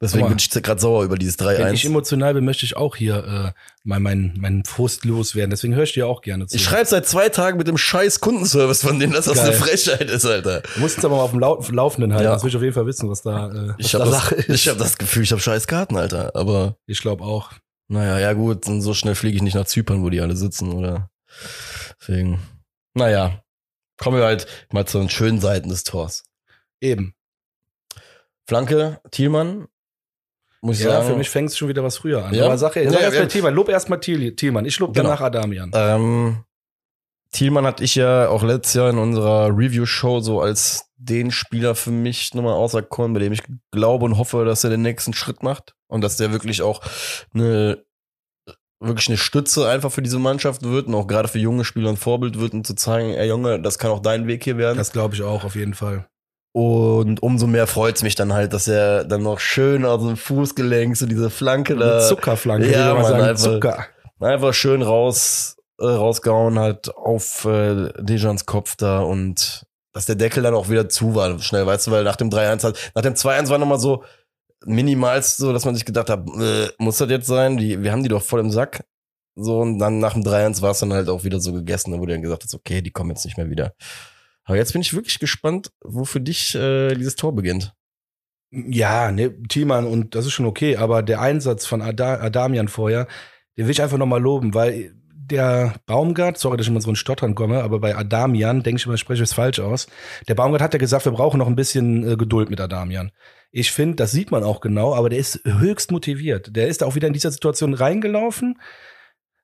Deswegen bin ich gerade sauer über dieses Wenn ich 3-1. emotional bin, möchte ich auch hier äh, mal meinen mein Frust loswerden. Deswegen höre ich dir auch gerne zu. Ich schreibe seit zwei Tagen mit dem scheiß Kundenservice von denen, dass das Geil. eine Frechheit ist, Alter. Du musst uns aber mal auf dem Lau Laufenden halten. Ja. Das will ich auf jeden Fall wissen, was da, äh, was Ich da habe Sache das, ist. ich hab das Gefühl, ich habe scheiß Karten, Alter. Aber Ich glaube auch. Naja, ja gut, und so schnell fliege ich nicht nach Zypern, wo die alle sitzen, oder? Deswegen. Naja, kommen wir halt mal zu den schönen Seiten des Tors. Eben. Flanke, Thielmann, muss ich Ja, sagen. für mich fängt es schon wieder was früher an. Ja? Aber sag, sag Ja, erst ja. mal Thielmann. Lob erst mal Thiel- Thielmann. Ich lob Genau. danach Adamian. Ähm, Thielmann hatte ich ja auch letztes Jahr in unserer Review-Show so als den Spieler für mich nochmal auserkoren, bei dem ich glaube und hoffe, dass er den nächsten Schritt macht und dass der wirklich auch eine wirklich eine Stütze einfach für diese Mannschaft wird und auch gerade für junge Spieler ein Vorbild wird, um zu zeigen, ey Junge, das kann auch dein Weg hier werden. Das glaube ich auch, auf jeden Fall. Und umso mehr freut's mich dann halt, dass er dann noch schön aus dem Fußgelenk so diese Flanke Eine da Zuckerflanke, ja, Mann, sagen. einfach. Zucker. einfach schön raus äh, rausgehauen hat auf äh, Dejans Kopf da und dass der Deckel dann auch wieder zu war, schnell, weißt du, weil nach dem 3-1 hat, nach dem 2-1 war nochmal so minimal so, dass man sich gedacht hat, äh, muss das jetzt sein? Die, wir haben die doch voll im Sack. So, und dann nach dem 3-1 war es dann halt auch wieder so gegessen, da wurde dann gesagt, okay, die kommen jetzt nicht mehr wieder. Aber jetzt bin ich wirklich gespannt, wo für dich äh, dieses Tor beginnt. Ja, ne, Thielmann und das ist schon okay, aber der Einsatz von Ada Adamian vorher, den will ich einfach nochmal loben, weil der Baumgart, sorry, dass ich immer so ein Stottern komme, aber bei Adamian, denke ich immer, ich spreche es falsch aus. Der Baumgart hat ja gesagt, wir brauchen noch ein bisschen äh, Geduld mit Adamian. Ich finde, das sieht man auch genau, aber der ist höchst motiviert. Der ist auch wieder in dieser Situation reingelaufen,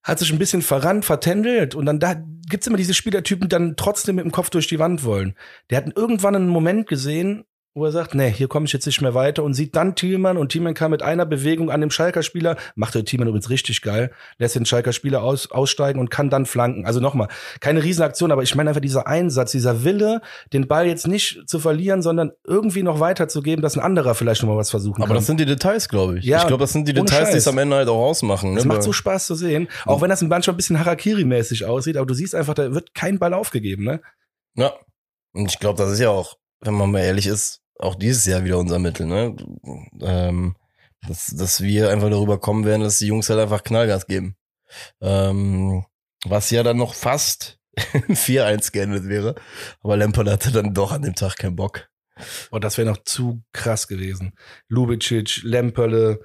hat sich ein bisschen verrannt, vertändelt und dann da gibt's immer diese Spielertypen, die dann trotzdem mit dem Kopf durch die Wand wollen. Der hat irgendwann einen Moment gesehen, wo er sagt, nee, hier komme ich jetzt nicht mehr weiter und sieht dann Thielmann und Thielmann kann mit einer Bewegung an dem Schalker Spieler, macht der Thielmann übrigens richtig geil, lässt den Schalker Spieler aus, aussteigen und kann dann flanken. Also nochmal, keine Riesenaktion, aber ich meine einfach dieser Einsatz, dieser Wille, den Ball jetzt nicht zu verlieren, sondern irgendwie noch weiterzugeben, dass ein anderer vielleicht noch mal was versuchen Aber kann. das sind die Details, glaube ich. Ja, ich glaube, das sind die Details, die es am Ende halt auch ausmachen. Es ne? macht so Spaß zu sehen, auch wenn das manchmal ein bisschen Harakiri-mäßig aussieht, aber du siehst einfach, da wird kein Ball aufgegeben, ne? Ja. Und ich glaube, das ist ja auch, wenn man mal ehrlich ist, auch dieses Jahr wieder unser Mittel, ne? Ähm, dass, dass wir einfach darüber kommen werden, dass die Jungs halt einfach Knallgas geben. Ähm, was ja dann noch fast <laughs> 4-1 geendet wäre. Aber Lampard hatte dann doch an dem Tag keinen Bock. Und das wäre noch zu krass gewesen. Lubicic, Lemperle.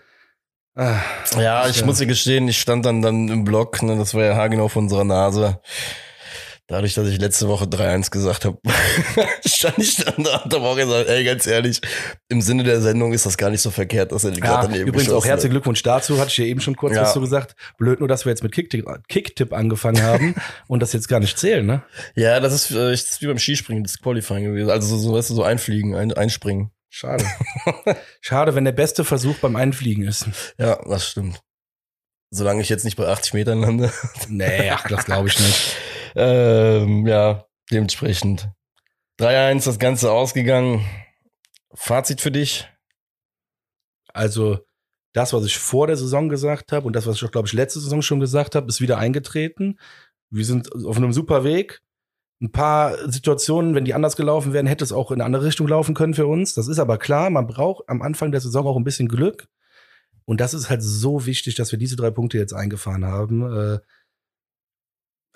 Ah, Ja, ich Ja. muss dir gestehen, ich stand dann, dann im Block, ne, das war ja haargenau auf unserer Nase. Dadurch, dass ich letzte Woche 3-1 gesagt habe, <laughs> stand ich dann da und habe auch gesagt, ey, ganz ehrlich, im Sinne der Sendung ist das gar nicht so verkehrt, dass er die ja, gerade daneben übrigens auch herzlichen. Glückwunsch dazu, hatte ich ja eben schon kurz Ja. was zu gesagt. Blöd nur, dass wir jetzt mit Kicktipp, Kicktipp angefangen haben <laughs> und das jetzt gar nicht zählen, ne? Ja, das ist, äh, das ist wie beim Skispringen, das Qualifying gewesen. Also so, so, weißt du, so einfliegen, ein, einspringen. Schade. <laughs> Schade, wenn der beste Versuch beim Einfliegen ist. Ja, das stimmt. Solange ich jetzt nicht bei 80 Metern lande. Nee, ach, das glaube ich nicht. Ähm, ja, dementsprechend. 3-1 das Ganze ausgegangen. Fazit für dich? Also, das, was ich vor der Saison gesagt habe und das, was ich auch, glaube ich, letzte Saison schon gesagt habe, ist wieder eingetreten. Wir sind auf einem super Weg. Ein paar Situationen, wenn die anders gelaufen wären, hätte es auch in eine andere Richtung laufen können für uns. Das ist aber klar, man braucht am Anfang der Saison auch ein bisschen Glück. Und das ist halt so wichtig, dass wir diese drei Punkte jetzt eingefahren haben.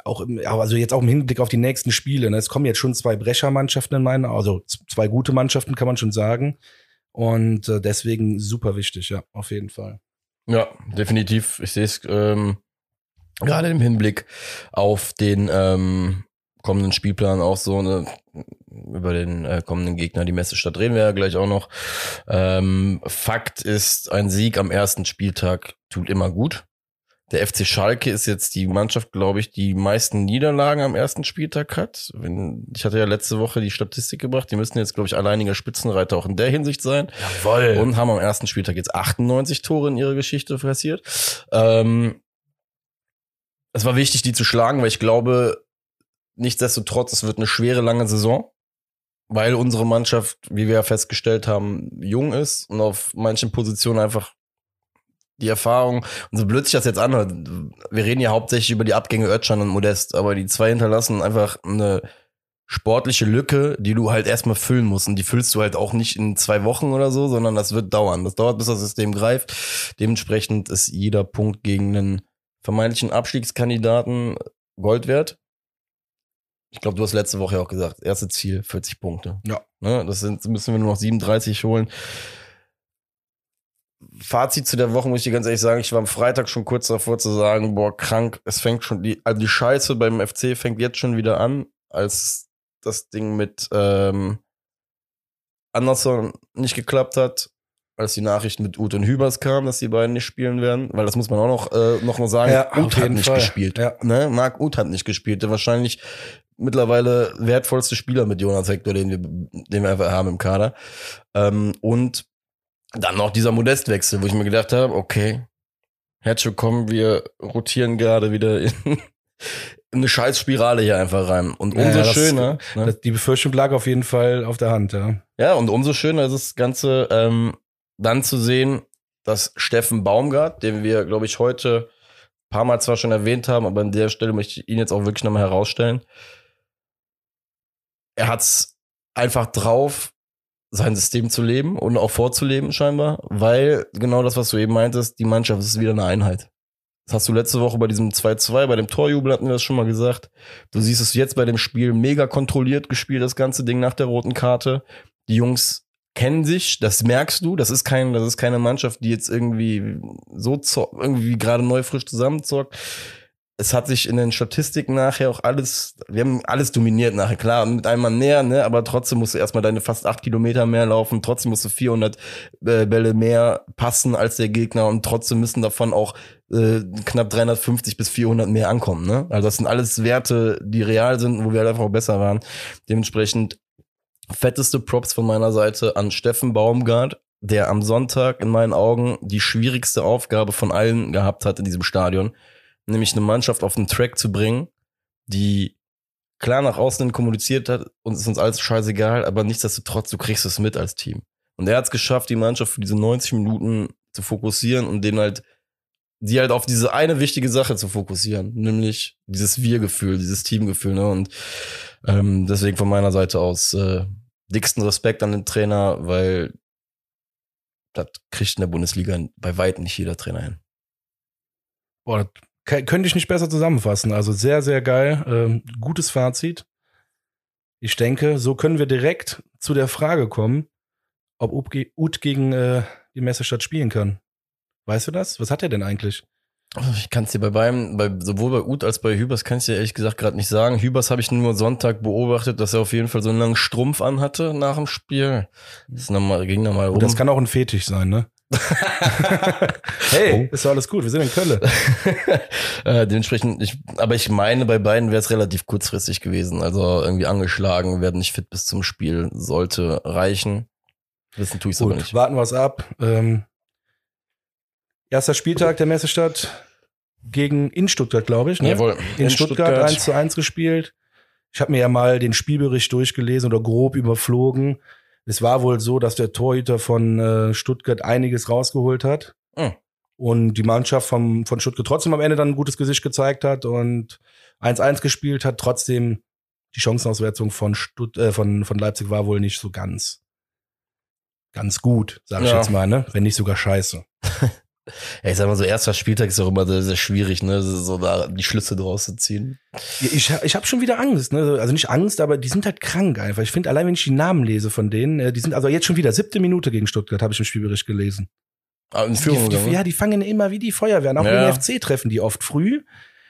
Auch im, also jetzt auch im Hinblick auf die nächsten Spiele. Ne? Es kommen jetzt schon zwei Brechermannschaften in meinen, also zwei gute Mannschaften, kann man schon sagen. Und äh, deswegen super wichtig, ja, auf jeden Fall. Ja, definitiv. Ich sehe es ähm, Gerade im Hinblick auf den ähm, kommenden Spielplan auch so eine über den äh, kommenden Gegner die Messestadt reden wir ja gleich auch noch. Ähm, Fakt ist, ein Sieg am ersten Spieltag tut immer gut. Der FC Schalke ist jetzt die Mannschaft, glaube ich, die meisten Niederlagen am ersten Spieltag hat. Wenn, ich hatte ja letzte Woche die Statistik gebracht, die müssen jetzt, glaube ich, alleiniger Spitzenreiter auch in der Hinsicht sein. Jawoll. Und haben am ersten Spieltag jetzt 98 Tore in ihrer Geschichte passiert. Ähm, es war wichtig, die zu schlagen, weil ich glaube, nichtsdestotrotz, es wird eine schwere, lange Saison weil unsere Mannschaft, wie wir ja festgestellt haben, jung ist und auf manchen Positionen einfach die Erfahrung, und so blöd sich das jetzt anhört, wir reden ja hauptsächlich über die Abgänge Özcan und Modest, aber die zwei hinterlassen einfach eine sportliche Lücke, die du halt erstmal füllen musst. Und die füllst du halt auch nicht in zwei Wochen oder so, sondern das wird dauern. Das dauert, bis das System greift. Dementsprechend ist jeder Punkt gegen einen vermeintlichen Abstiegskandidaten Gold wert. Ich glaube, du hast letzte Woche auch gesagt, erste Ziel 40 Punkte. Ja. Ne, das sind, müssen wir nur noch 37 holen. Fazit zu der Woche muss ich dir ganz ehrlich sagen, ich war am Freitag schon kurz davor zu sagen, boah, krank, es fängt schon, die, also die Scheiße beim FC fängt jetzt schon wieder an, als das Ding mit ähm, Anderson nicht geklappt hat, als die Nachrichten mit Uth und Hübers kamen, dass die beiden nicht spielen werden, weil das muss man auch noch, äh, noch mal sagen, Ja, Uth hat nicht Fall. gespielt. Ja. Ne? Marc Uth hat nicht gespielt, der wahrscheinlich mittlerweile wertvollste Spieler mit Jonas Hector, den wir, den wir einfach haben im Kader. Ähm, und dann noch dieser Modestwechsel, wo ich mir gedacht habe, okay, herzlich willkommen, wir rotieren gerade wieder in, in <laughs> eine Scheißspirale hier einfach rein. Und Ja, umso das- schöner, ne? Das, die Befürchtung lag auf jeden Fall auf der Hand, ja. ja, und umso schöner ist das Ganze ähm, dann zu sehen, dass Steffen Baumgart, den wir, glaube ich, heute ein paar Mal zwar schon erwähnt haben, aber an der Stelle möchte ich ihn jetzt auch wirklich nochmal herausstellen. Er hat's einfach drauf, sein System zu leben und auch vorzuleben scheinbar, weil genau das, was du eben meintest, die Mannschaft ist wieder eine Einheit. Das hast du letzte Woche bei diesem 2-2, bei dem Torjubel hatten wir das schon mal gesagt. Du siehst es jetzt bei dem Spiel mega kontrolliert gespielt, das ganze Ding nach der roten Karte. Die Jungs kennen sich, das merkst du. Das ist kein, das ist keine Mannschaft, die jetzt irgendwie so irgendwie gerade neu frisch zusammenzockt. Es hat sich in den Statistiken nachher auch alles, wir haben alles dominiert nachher, klar, mit einem Mann näher, ne, aber trotzdem musst du erstmal deine fast acht Kilometer mehr laufen, trotzdem musst du 400 äh, Bälle mehr passen als der Gegner und trotzdem müssen davon auch äh, knapp 350 bis 400 mehr ankommen, ne? Also das sind alles Werte, die real sind, wo wir halt einfach auch besser waren. Dementsprechend fetteste Props von meiner Seite an Steffen Baumgart, der am Sonntag in meinen Augen die schwierigste Aufgabe von allen gehabt hat in diesem Stadion, nämlich eine Mannschaft auf den Track zu bringen, die klar nach außen kommuniziert hat und ist uns alles scheißegal, aber nichtsdestotrotz, du kriegst es mit als Team. Und er hat es geschafft, die Mannschaft für diese 90 Minuten zu fokussieren und den halt, die halt auf diese eine wichtige Sache zu fokussieren, nämlich dieses Wir-Gefühl, dieses Teamgefühl. Ne? Und ähm, deswegen von meiner Seite aus äh, dicksten Respekt an den Trainer, weil das kriegt in der Bundesliga bei weitem nicht jeder Trainer hin. Boah, das könnte ich nicht besser zusammenfassen. Also sehr, sehr geil. Ähm, gutes Fazit. Ich denke, so können wir direkt zu der Frage kommen, ob Ut ge- Ut gegen äh, die Messestadt spielen kann. Weißt du das? Was hat er denn eigentlich? Ich kann es dir bei beiden, bei, sowohl bei Uth als bei Hübers, kann ich dir ehrlich gesagt gerade nicht sagen. Hübers habe ich nur Sonntag beobachtet, dass er auf jeden Fall so einen langen Strumpf anhatte nach dem Spiel. Das noch mal, ging nochmal. Und das kann auch ein Fetisch sein, ne? <laughs> hey, ist doch alles gut. Wir sind in Köln. <laughs> äh, dementsprechend, ich, aber ich meine, bei beiden wäre es relativ kurzfristig gewesen. Also irgendwie angeschlagen, werden nicht fit bis zum Spiel, sollte reichen. Wissen tue ich aber nicht. warten wir es ab. Ähm, erster Spieltag der Messestadt gegen in Stuttgart, glaube ich. Ne? Jawohl. in, Stuttgart, 1 zu 1 gespielt. Ich habe mir ja mal den Spielbericht durchgelesen oder grob überflogen. Es war wohl so, dass der Torhüter von äh, Stuttgart einiges rausgeholt hat Hm. und die Mannschaft vom, von Stuttgart trotzdem am Ende dann ein gutes Gesicht gezeigt hat und 1-1 gespielt hat. Trotzdem die Chancenauswertung von, Stutt äh, von, von Leipzig war wohl nicht so ganz, ganz gut, sag ich Ja. jetzt mal, ne? wenn nicht sogar scheiße. <laughs> Ja, ich sag mal so, erster Spieltag ist auch immer sehr, sehr schwierig, ne? So da die Schlüsse draus zu ziehen. Ich, ich habe schon wieder Angst, ne? Also nicht Angst, aber die sind halt krank einfach. Ich finde, allein wenn ich die Namen lese von denen, äh, die sind also jetzt schon wieder siebte Minute gegen Stuttgart, habe ich im Spielbericht gelesen. Ah, in Die, Führung die, gegangen, ja, die fangen immer wie die Feuerwehren. Auch Ja. gegen FC treffen die oft früh.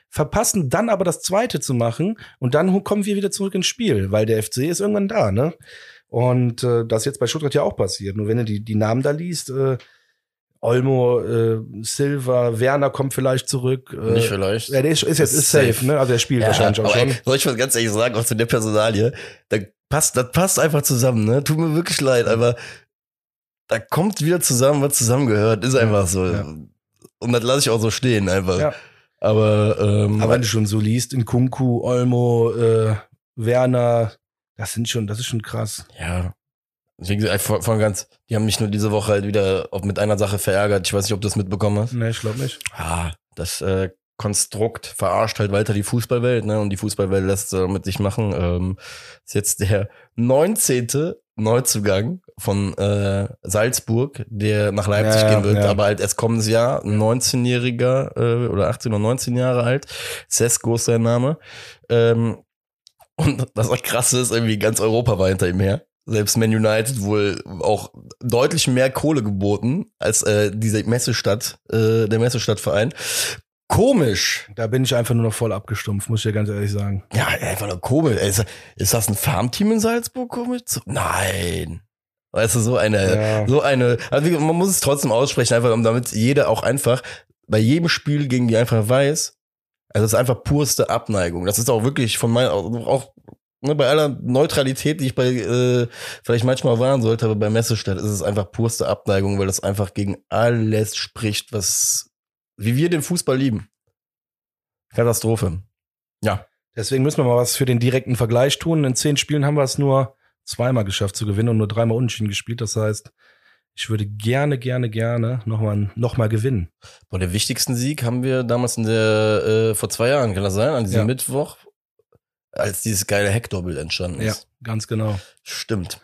verpassen dann aber das zweite zu machen und dann kommen wir wieder zurück ins Spiel, weil der FC ist irgendwann da, ne? Und äh, das ist jetzt bei Stuttgart ja auch passiert. Nur wenn du die, die Namen da liest, äh, Olmo, äh, Silva, Werner kommt vielleicht zurück. Äh, Nicht vielleicht. Ja, der ist, ist jetzt ist safe, safe. ne? Also er spielt Ja, wahrscheinlich auch schon. ey, soll ich was ganz ehrlich sagen, auch zu der Personalie? Da passt, das passt einfach zusammen, ne? Tut mir wirklich leid, aber da kommt wieder zusammen, was zusammengehört. Ist einfach so. Ja. Und das lasse ich auch so stehen, einfach. Ja. Aber, ähm, Aber wenn du schon so liest, in Kunku, Olmo, äh, Werner, das sind schon, das ist schon krass. ja. Wie gesagt, von, von ganz, die haben mich nur diese Woche halt wieder mit einer Sache verärgert. Ich weiß nicht, ob du das mitbekommen hast. Ne, ich glaube nicht. Ah, das äh, Konstrukt verarscht halt weiter die Fußballwelt, ne? Und die Fußballwelt lässt es mit sich machen. Ähm, ist jetzt der 19. Neuzugang von äh, Salzburg, der nach Leipzig Ja, gehen wird, ja. aber halt erst kommendes Jahr, ein 19-Jähriger äh, oder 18 oder 19 Jahre alt. Sesko ist sein Name. Ähm, und das krasse ist, irgendwie ganz Europa war hinter ihm her. Selbst Man United wohl auch deutlich mehr Kohle geboten als äh, diese Messestadt, äh, der Messestadtverein. Komisch. Da bin ich einfach nur noch voll abgestumpft, muss ich dir ganz ehrlich sagen. Ja, einfach nur komisch. Ist, ist das ein Farmteam in Salzburg? Komisch? Nein. Weißt du, so eine, Ja. so eine, also man muss es trotzdem aussprechen, einfach um damit jeder auch einfach bei jedem Spiel gegen die einfach weiß, also es ist einfach purste Abneigung. Das ist auch wirklich von meiner, auch ne, bei aller Neutralität, die ich bei äh, vielleicht manchmal wahren sollte, aber bei Messestadt ist es einfach purste Abneigung, weil das einfach gegen alles spricht, was wie wir den Fußball lieben. Katastrophe. Ja. Deswegen müssen wir mal was für den direkten Vergleich tun. In zehn Spielen haben wir es nur zweimal geschafft zu gewinnen und nur dreimal unentschieden gespielt. Das heißt, ich würde gerne, gerne, gerne nochmal noch mal gewinnen. Boah, der wichtigsten Sieg haben wir damals in der, äh, vor zwei Jahren, kann das sein? An diesem Ja. Mittwoch, als dieses geile Heckdoppel entstanden Ja, ist. ganz genau. Stimmt.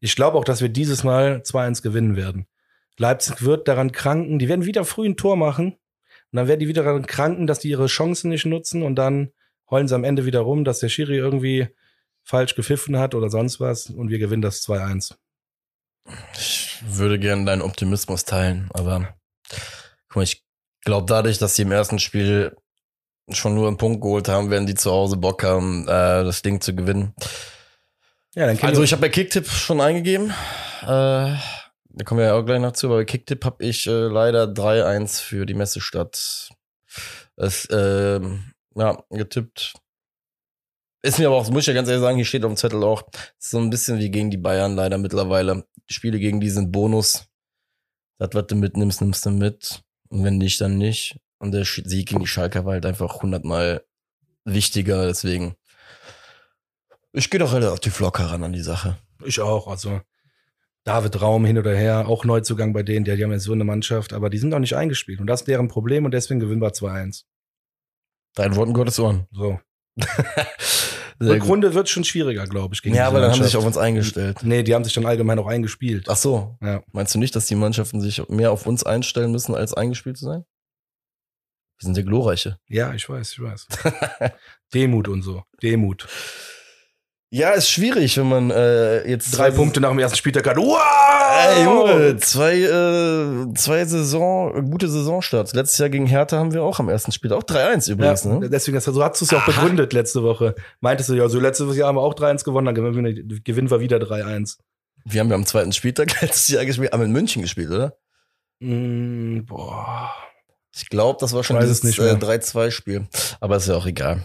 Ich glaube auch, dass wir dieses Mal 2-1 gewinnen werden. Leipzig wird daran kranken, die werden wieder früh ein Tor machen. Und dann werden die wieder daran kranken, dass die ihre Chancen nicht nutzen und dann heulen sie am Ende wieder rum, dass der Schiri irgendwie falsch gepfiffen hat oder sonst was und wir gewinnen das 2-1. Ich würde gerne deinen Optimismus teilen, aber guck mal, ich glaube dadurch, dass sie im ersten Spiel schon nur einen Punkt geholt haben, werden die zu Hause Bock haben, äh, das Ding zu gewinnen. Ja, dann Also ich habe bei Kicktipp schon eingegeben. Äh, da kommen wir ja auch gleich noch zu, aber bei Kicktipp habe ich äh, leider 3-1 für die Messestadt. Es, ähm, ja, getippt. Ist mir aber auch, muss ich ja ganz ehrlich sagen, hier steht auf dem Zettel auch, so ein bisschen wie gegen die Bayern leider mittlerweile. Die Spiele gegen die sind Bonus. Das, was du mitnimmst, nimmst du mit. Und wenn nicht, dann nicht. Und der Sieg gegen die Schalker war halt einfach hundertmal wichtiger, deswegen. Ich gehe doch relativ locker ran an die Sache. Ich auch, also David Raum hin oder her, auch Neuzugang bei denen, die, die haben ja so eine Mannschaft, aber die sind auch nicht eingespielt und das ist deren Problem und deswegen gewinnen wir 2-1. Dein Worten Gottes Ohren. So. <laughs> Rückrunde wird schon schwieriger, glaube ich. gegen Ja, aber dann haben sie sich auf uns eingestellt. Nee, die haben sich dann allgemein auch eingespielt. Ach so. Ja. Meinst du nicht, dass die Mannschaften sich mehr auf uns einstellen müssen, als eingespielt zu sein? Wir sind der Glorreiche. Ja, ich weiß, ich weiß. <laughs> Demut und so. Demut. Ja, ist schwierig, wenn man äh, jetzt Drei Punkte nach dem ersten Spieltag hat. Wow! Ey, Junge, zwei, äh, zwei Saison, gute Saisonstarts. Letztes Jahr gegen Hertha haben wir auch am ersten Spiel auch 3-1 Ja, übrigens, ne? deswegen, das- so hast du es ja auch begründet letzte Woche. Meintest du ja, so letztes Jahr haben wir auch 3-1 gewonnen, dann gewinnen wir, wir wieder 3-1. Wir haben ja am zweiten Spieltag <laughs> letztes Jahr gespielt, haben in München gespielt, oder? Mm, boah. Ich glaube, das war schon Weiß dieses äh, 3-2-Spiel. Aber ist ja auch egal.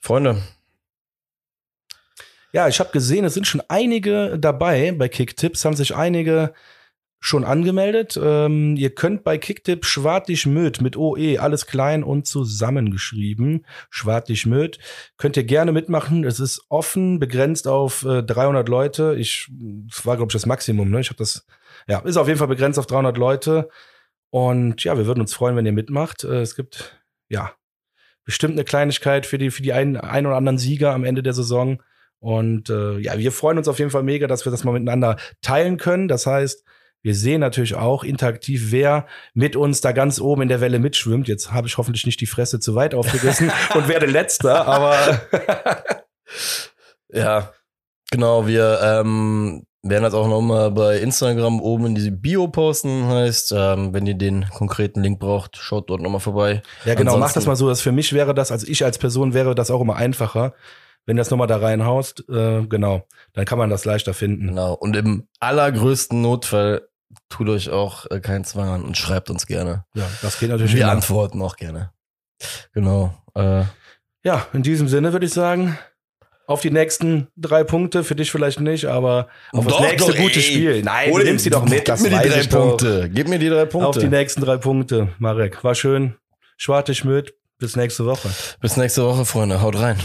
Freunde, Ja, ich habe gesehen, es sind schon einige dabei. Bei Kicktipps haben sich einige schon angemeldet. Ähm, ihr könnt bei Kicktip Schwartlich Möd mit OE, alles klein und zusammengeschrieben. Schwartlich Möd. Könnt ihr gerne mitmachen. Es ist offen, begrenzt auf äh, 300 Leute. Ich, das war, glaube ich, das Maximum. Ne? Ich habe das, ja, ist auf jeden Fall begrenzt auf 300 Leute. Und ja, wir würden uns freuen, wenn ihr mitmacht. Äh, es gibt, ja, bestimmt eine Kleinigkeit für die, für die einen, ein oder anderen Sieger am Ende der Saison. Und äh, ja, wir freuen uns auf jeden Fall mega, dass wir das mal miteinander teilen können. Das heißt, wir sehen natürlich auch interaktiv, wer mit uns da ganz oben in der Welle mitschwimmt. Jetzt habe ich hoffentlich nicht die Fresse zu weit aufgerissen <laughs> und werde letzter, aber ja, genau, wir ähm, werden das auch nochmal bei Instagram oben in die Bio posten. Heißt, ähm, wenn ihr den konkreten Link braucht, schaut dort nochmal vorbei. Ja, genau, mach das Ansonsten- mal so, dass für mich wäre das, also ich als Person wäre das auch immer einfacher, wenn du das nochmal da reinhaust, äh, genau, dann kann man das leichter finden. Genau. Und im allergrößten Notfall tut euch auch äh, keinen Zwang an und schreibt uns gerne. Ja, das geht natürlich Wir antworten auch gerne. Genau. Äh, Ja, in diesem Sinne würde ich sagen, auf die nächsten drei Punkte, für dich vielleicht nicht, aber auf das Doch, nächste doch, gute ey. Spiel. Nein, Ole, du nimmst sie doch mit, Gib das mir die drei ich doch. Punkte. Gib mir die drei Punkte. Auf die nächsten drei Punkte, Marek. War schön. Schwarte Schmidt. Bis nächste Woche. Bis nächste Woche, Freunde. Haut rein.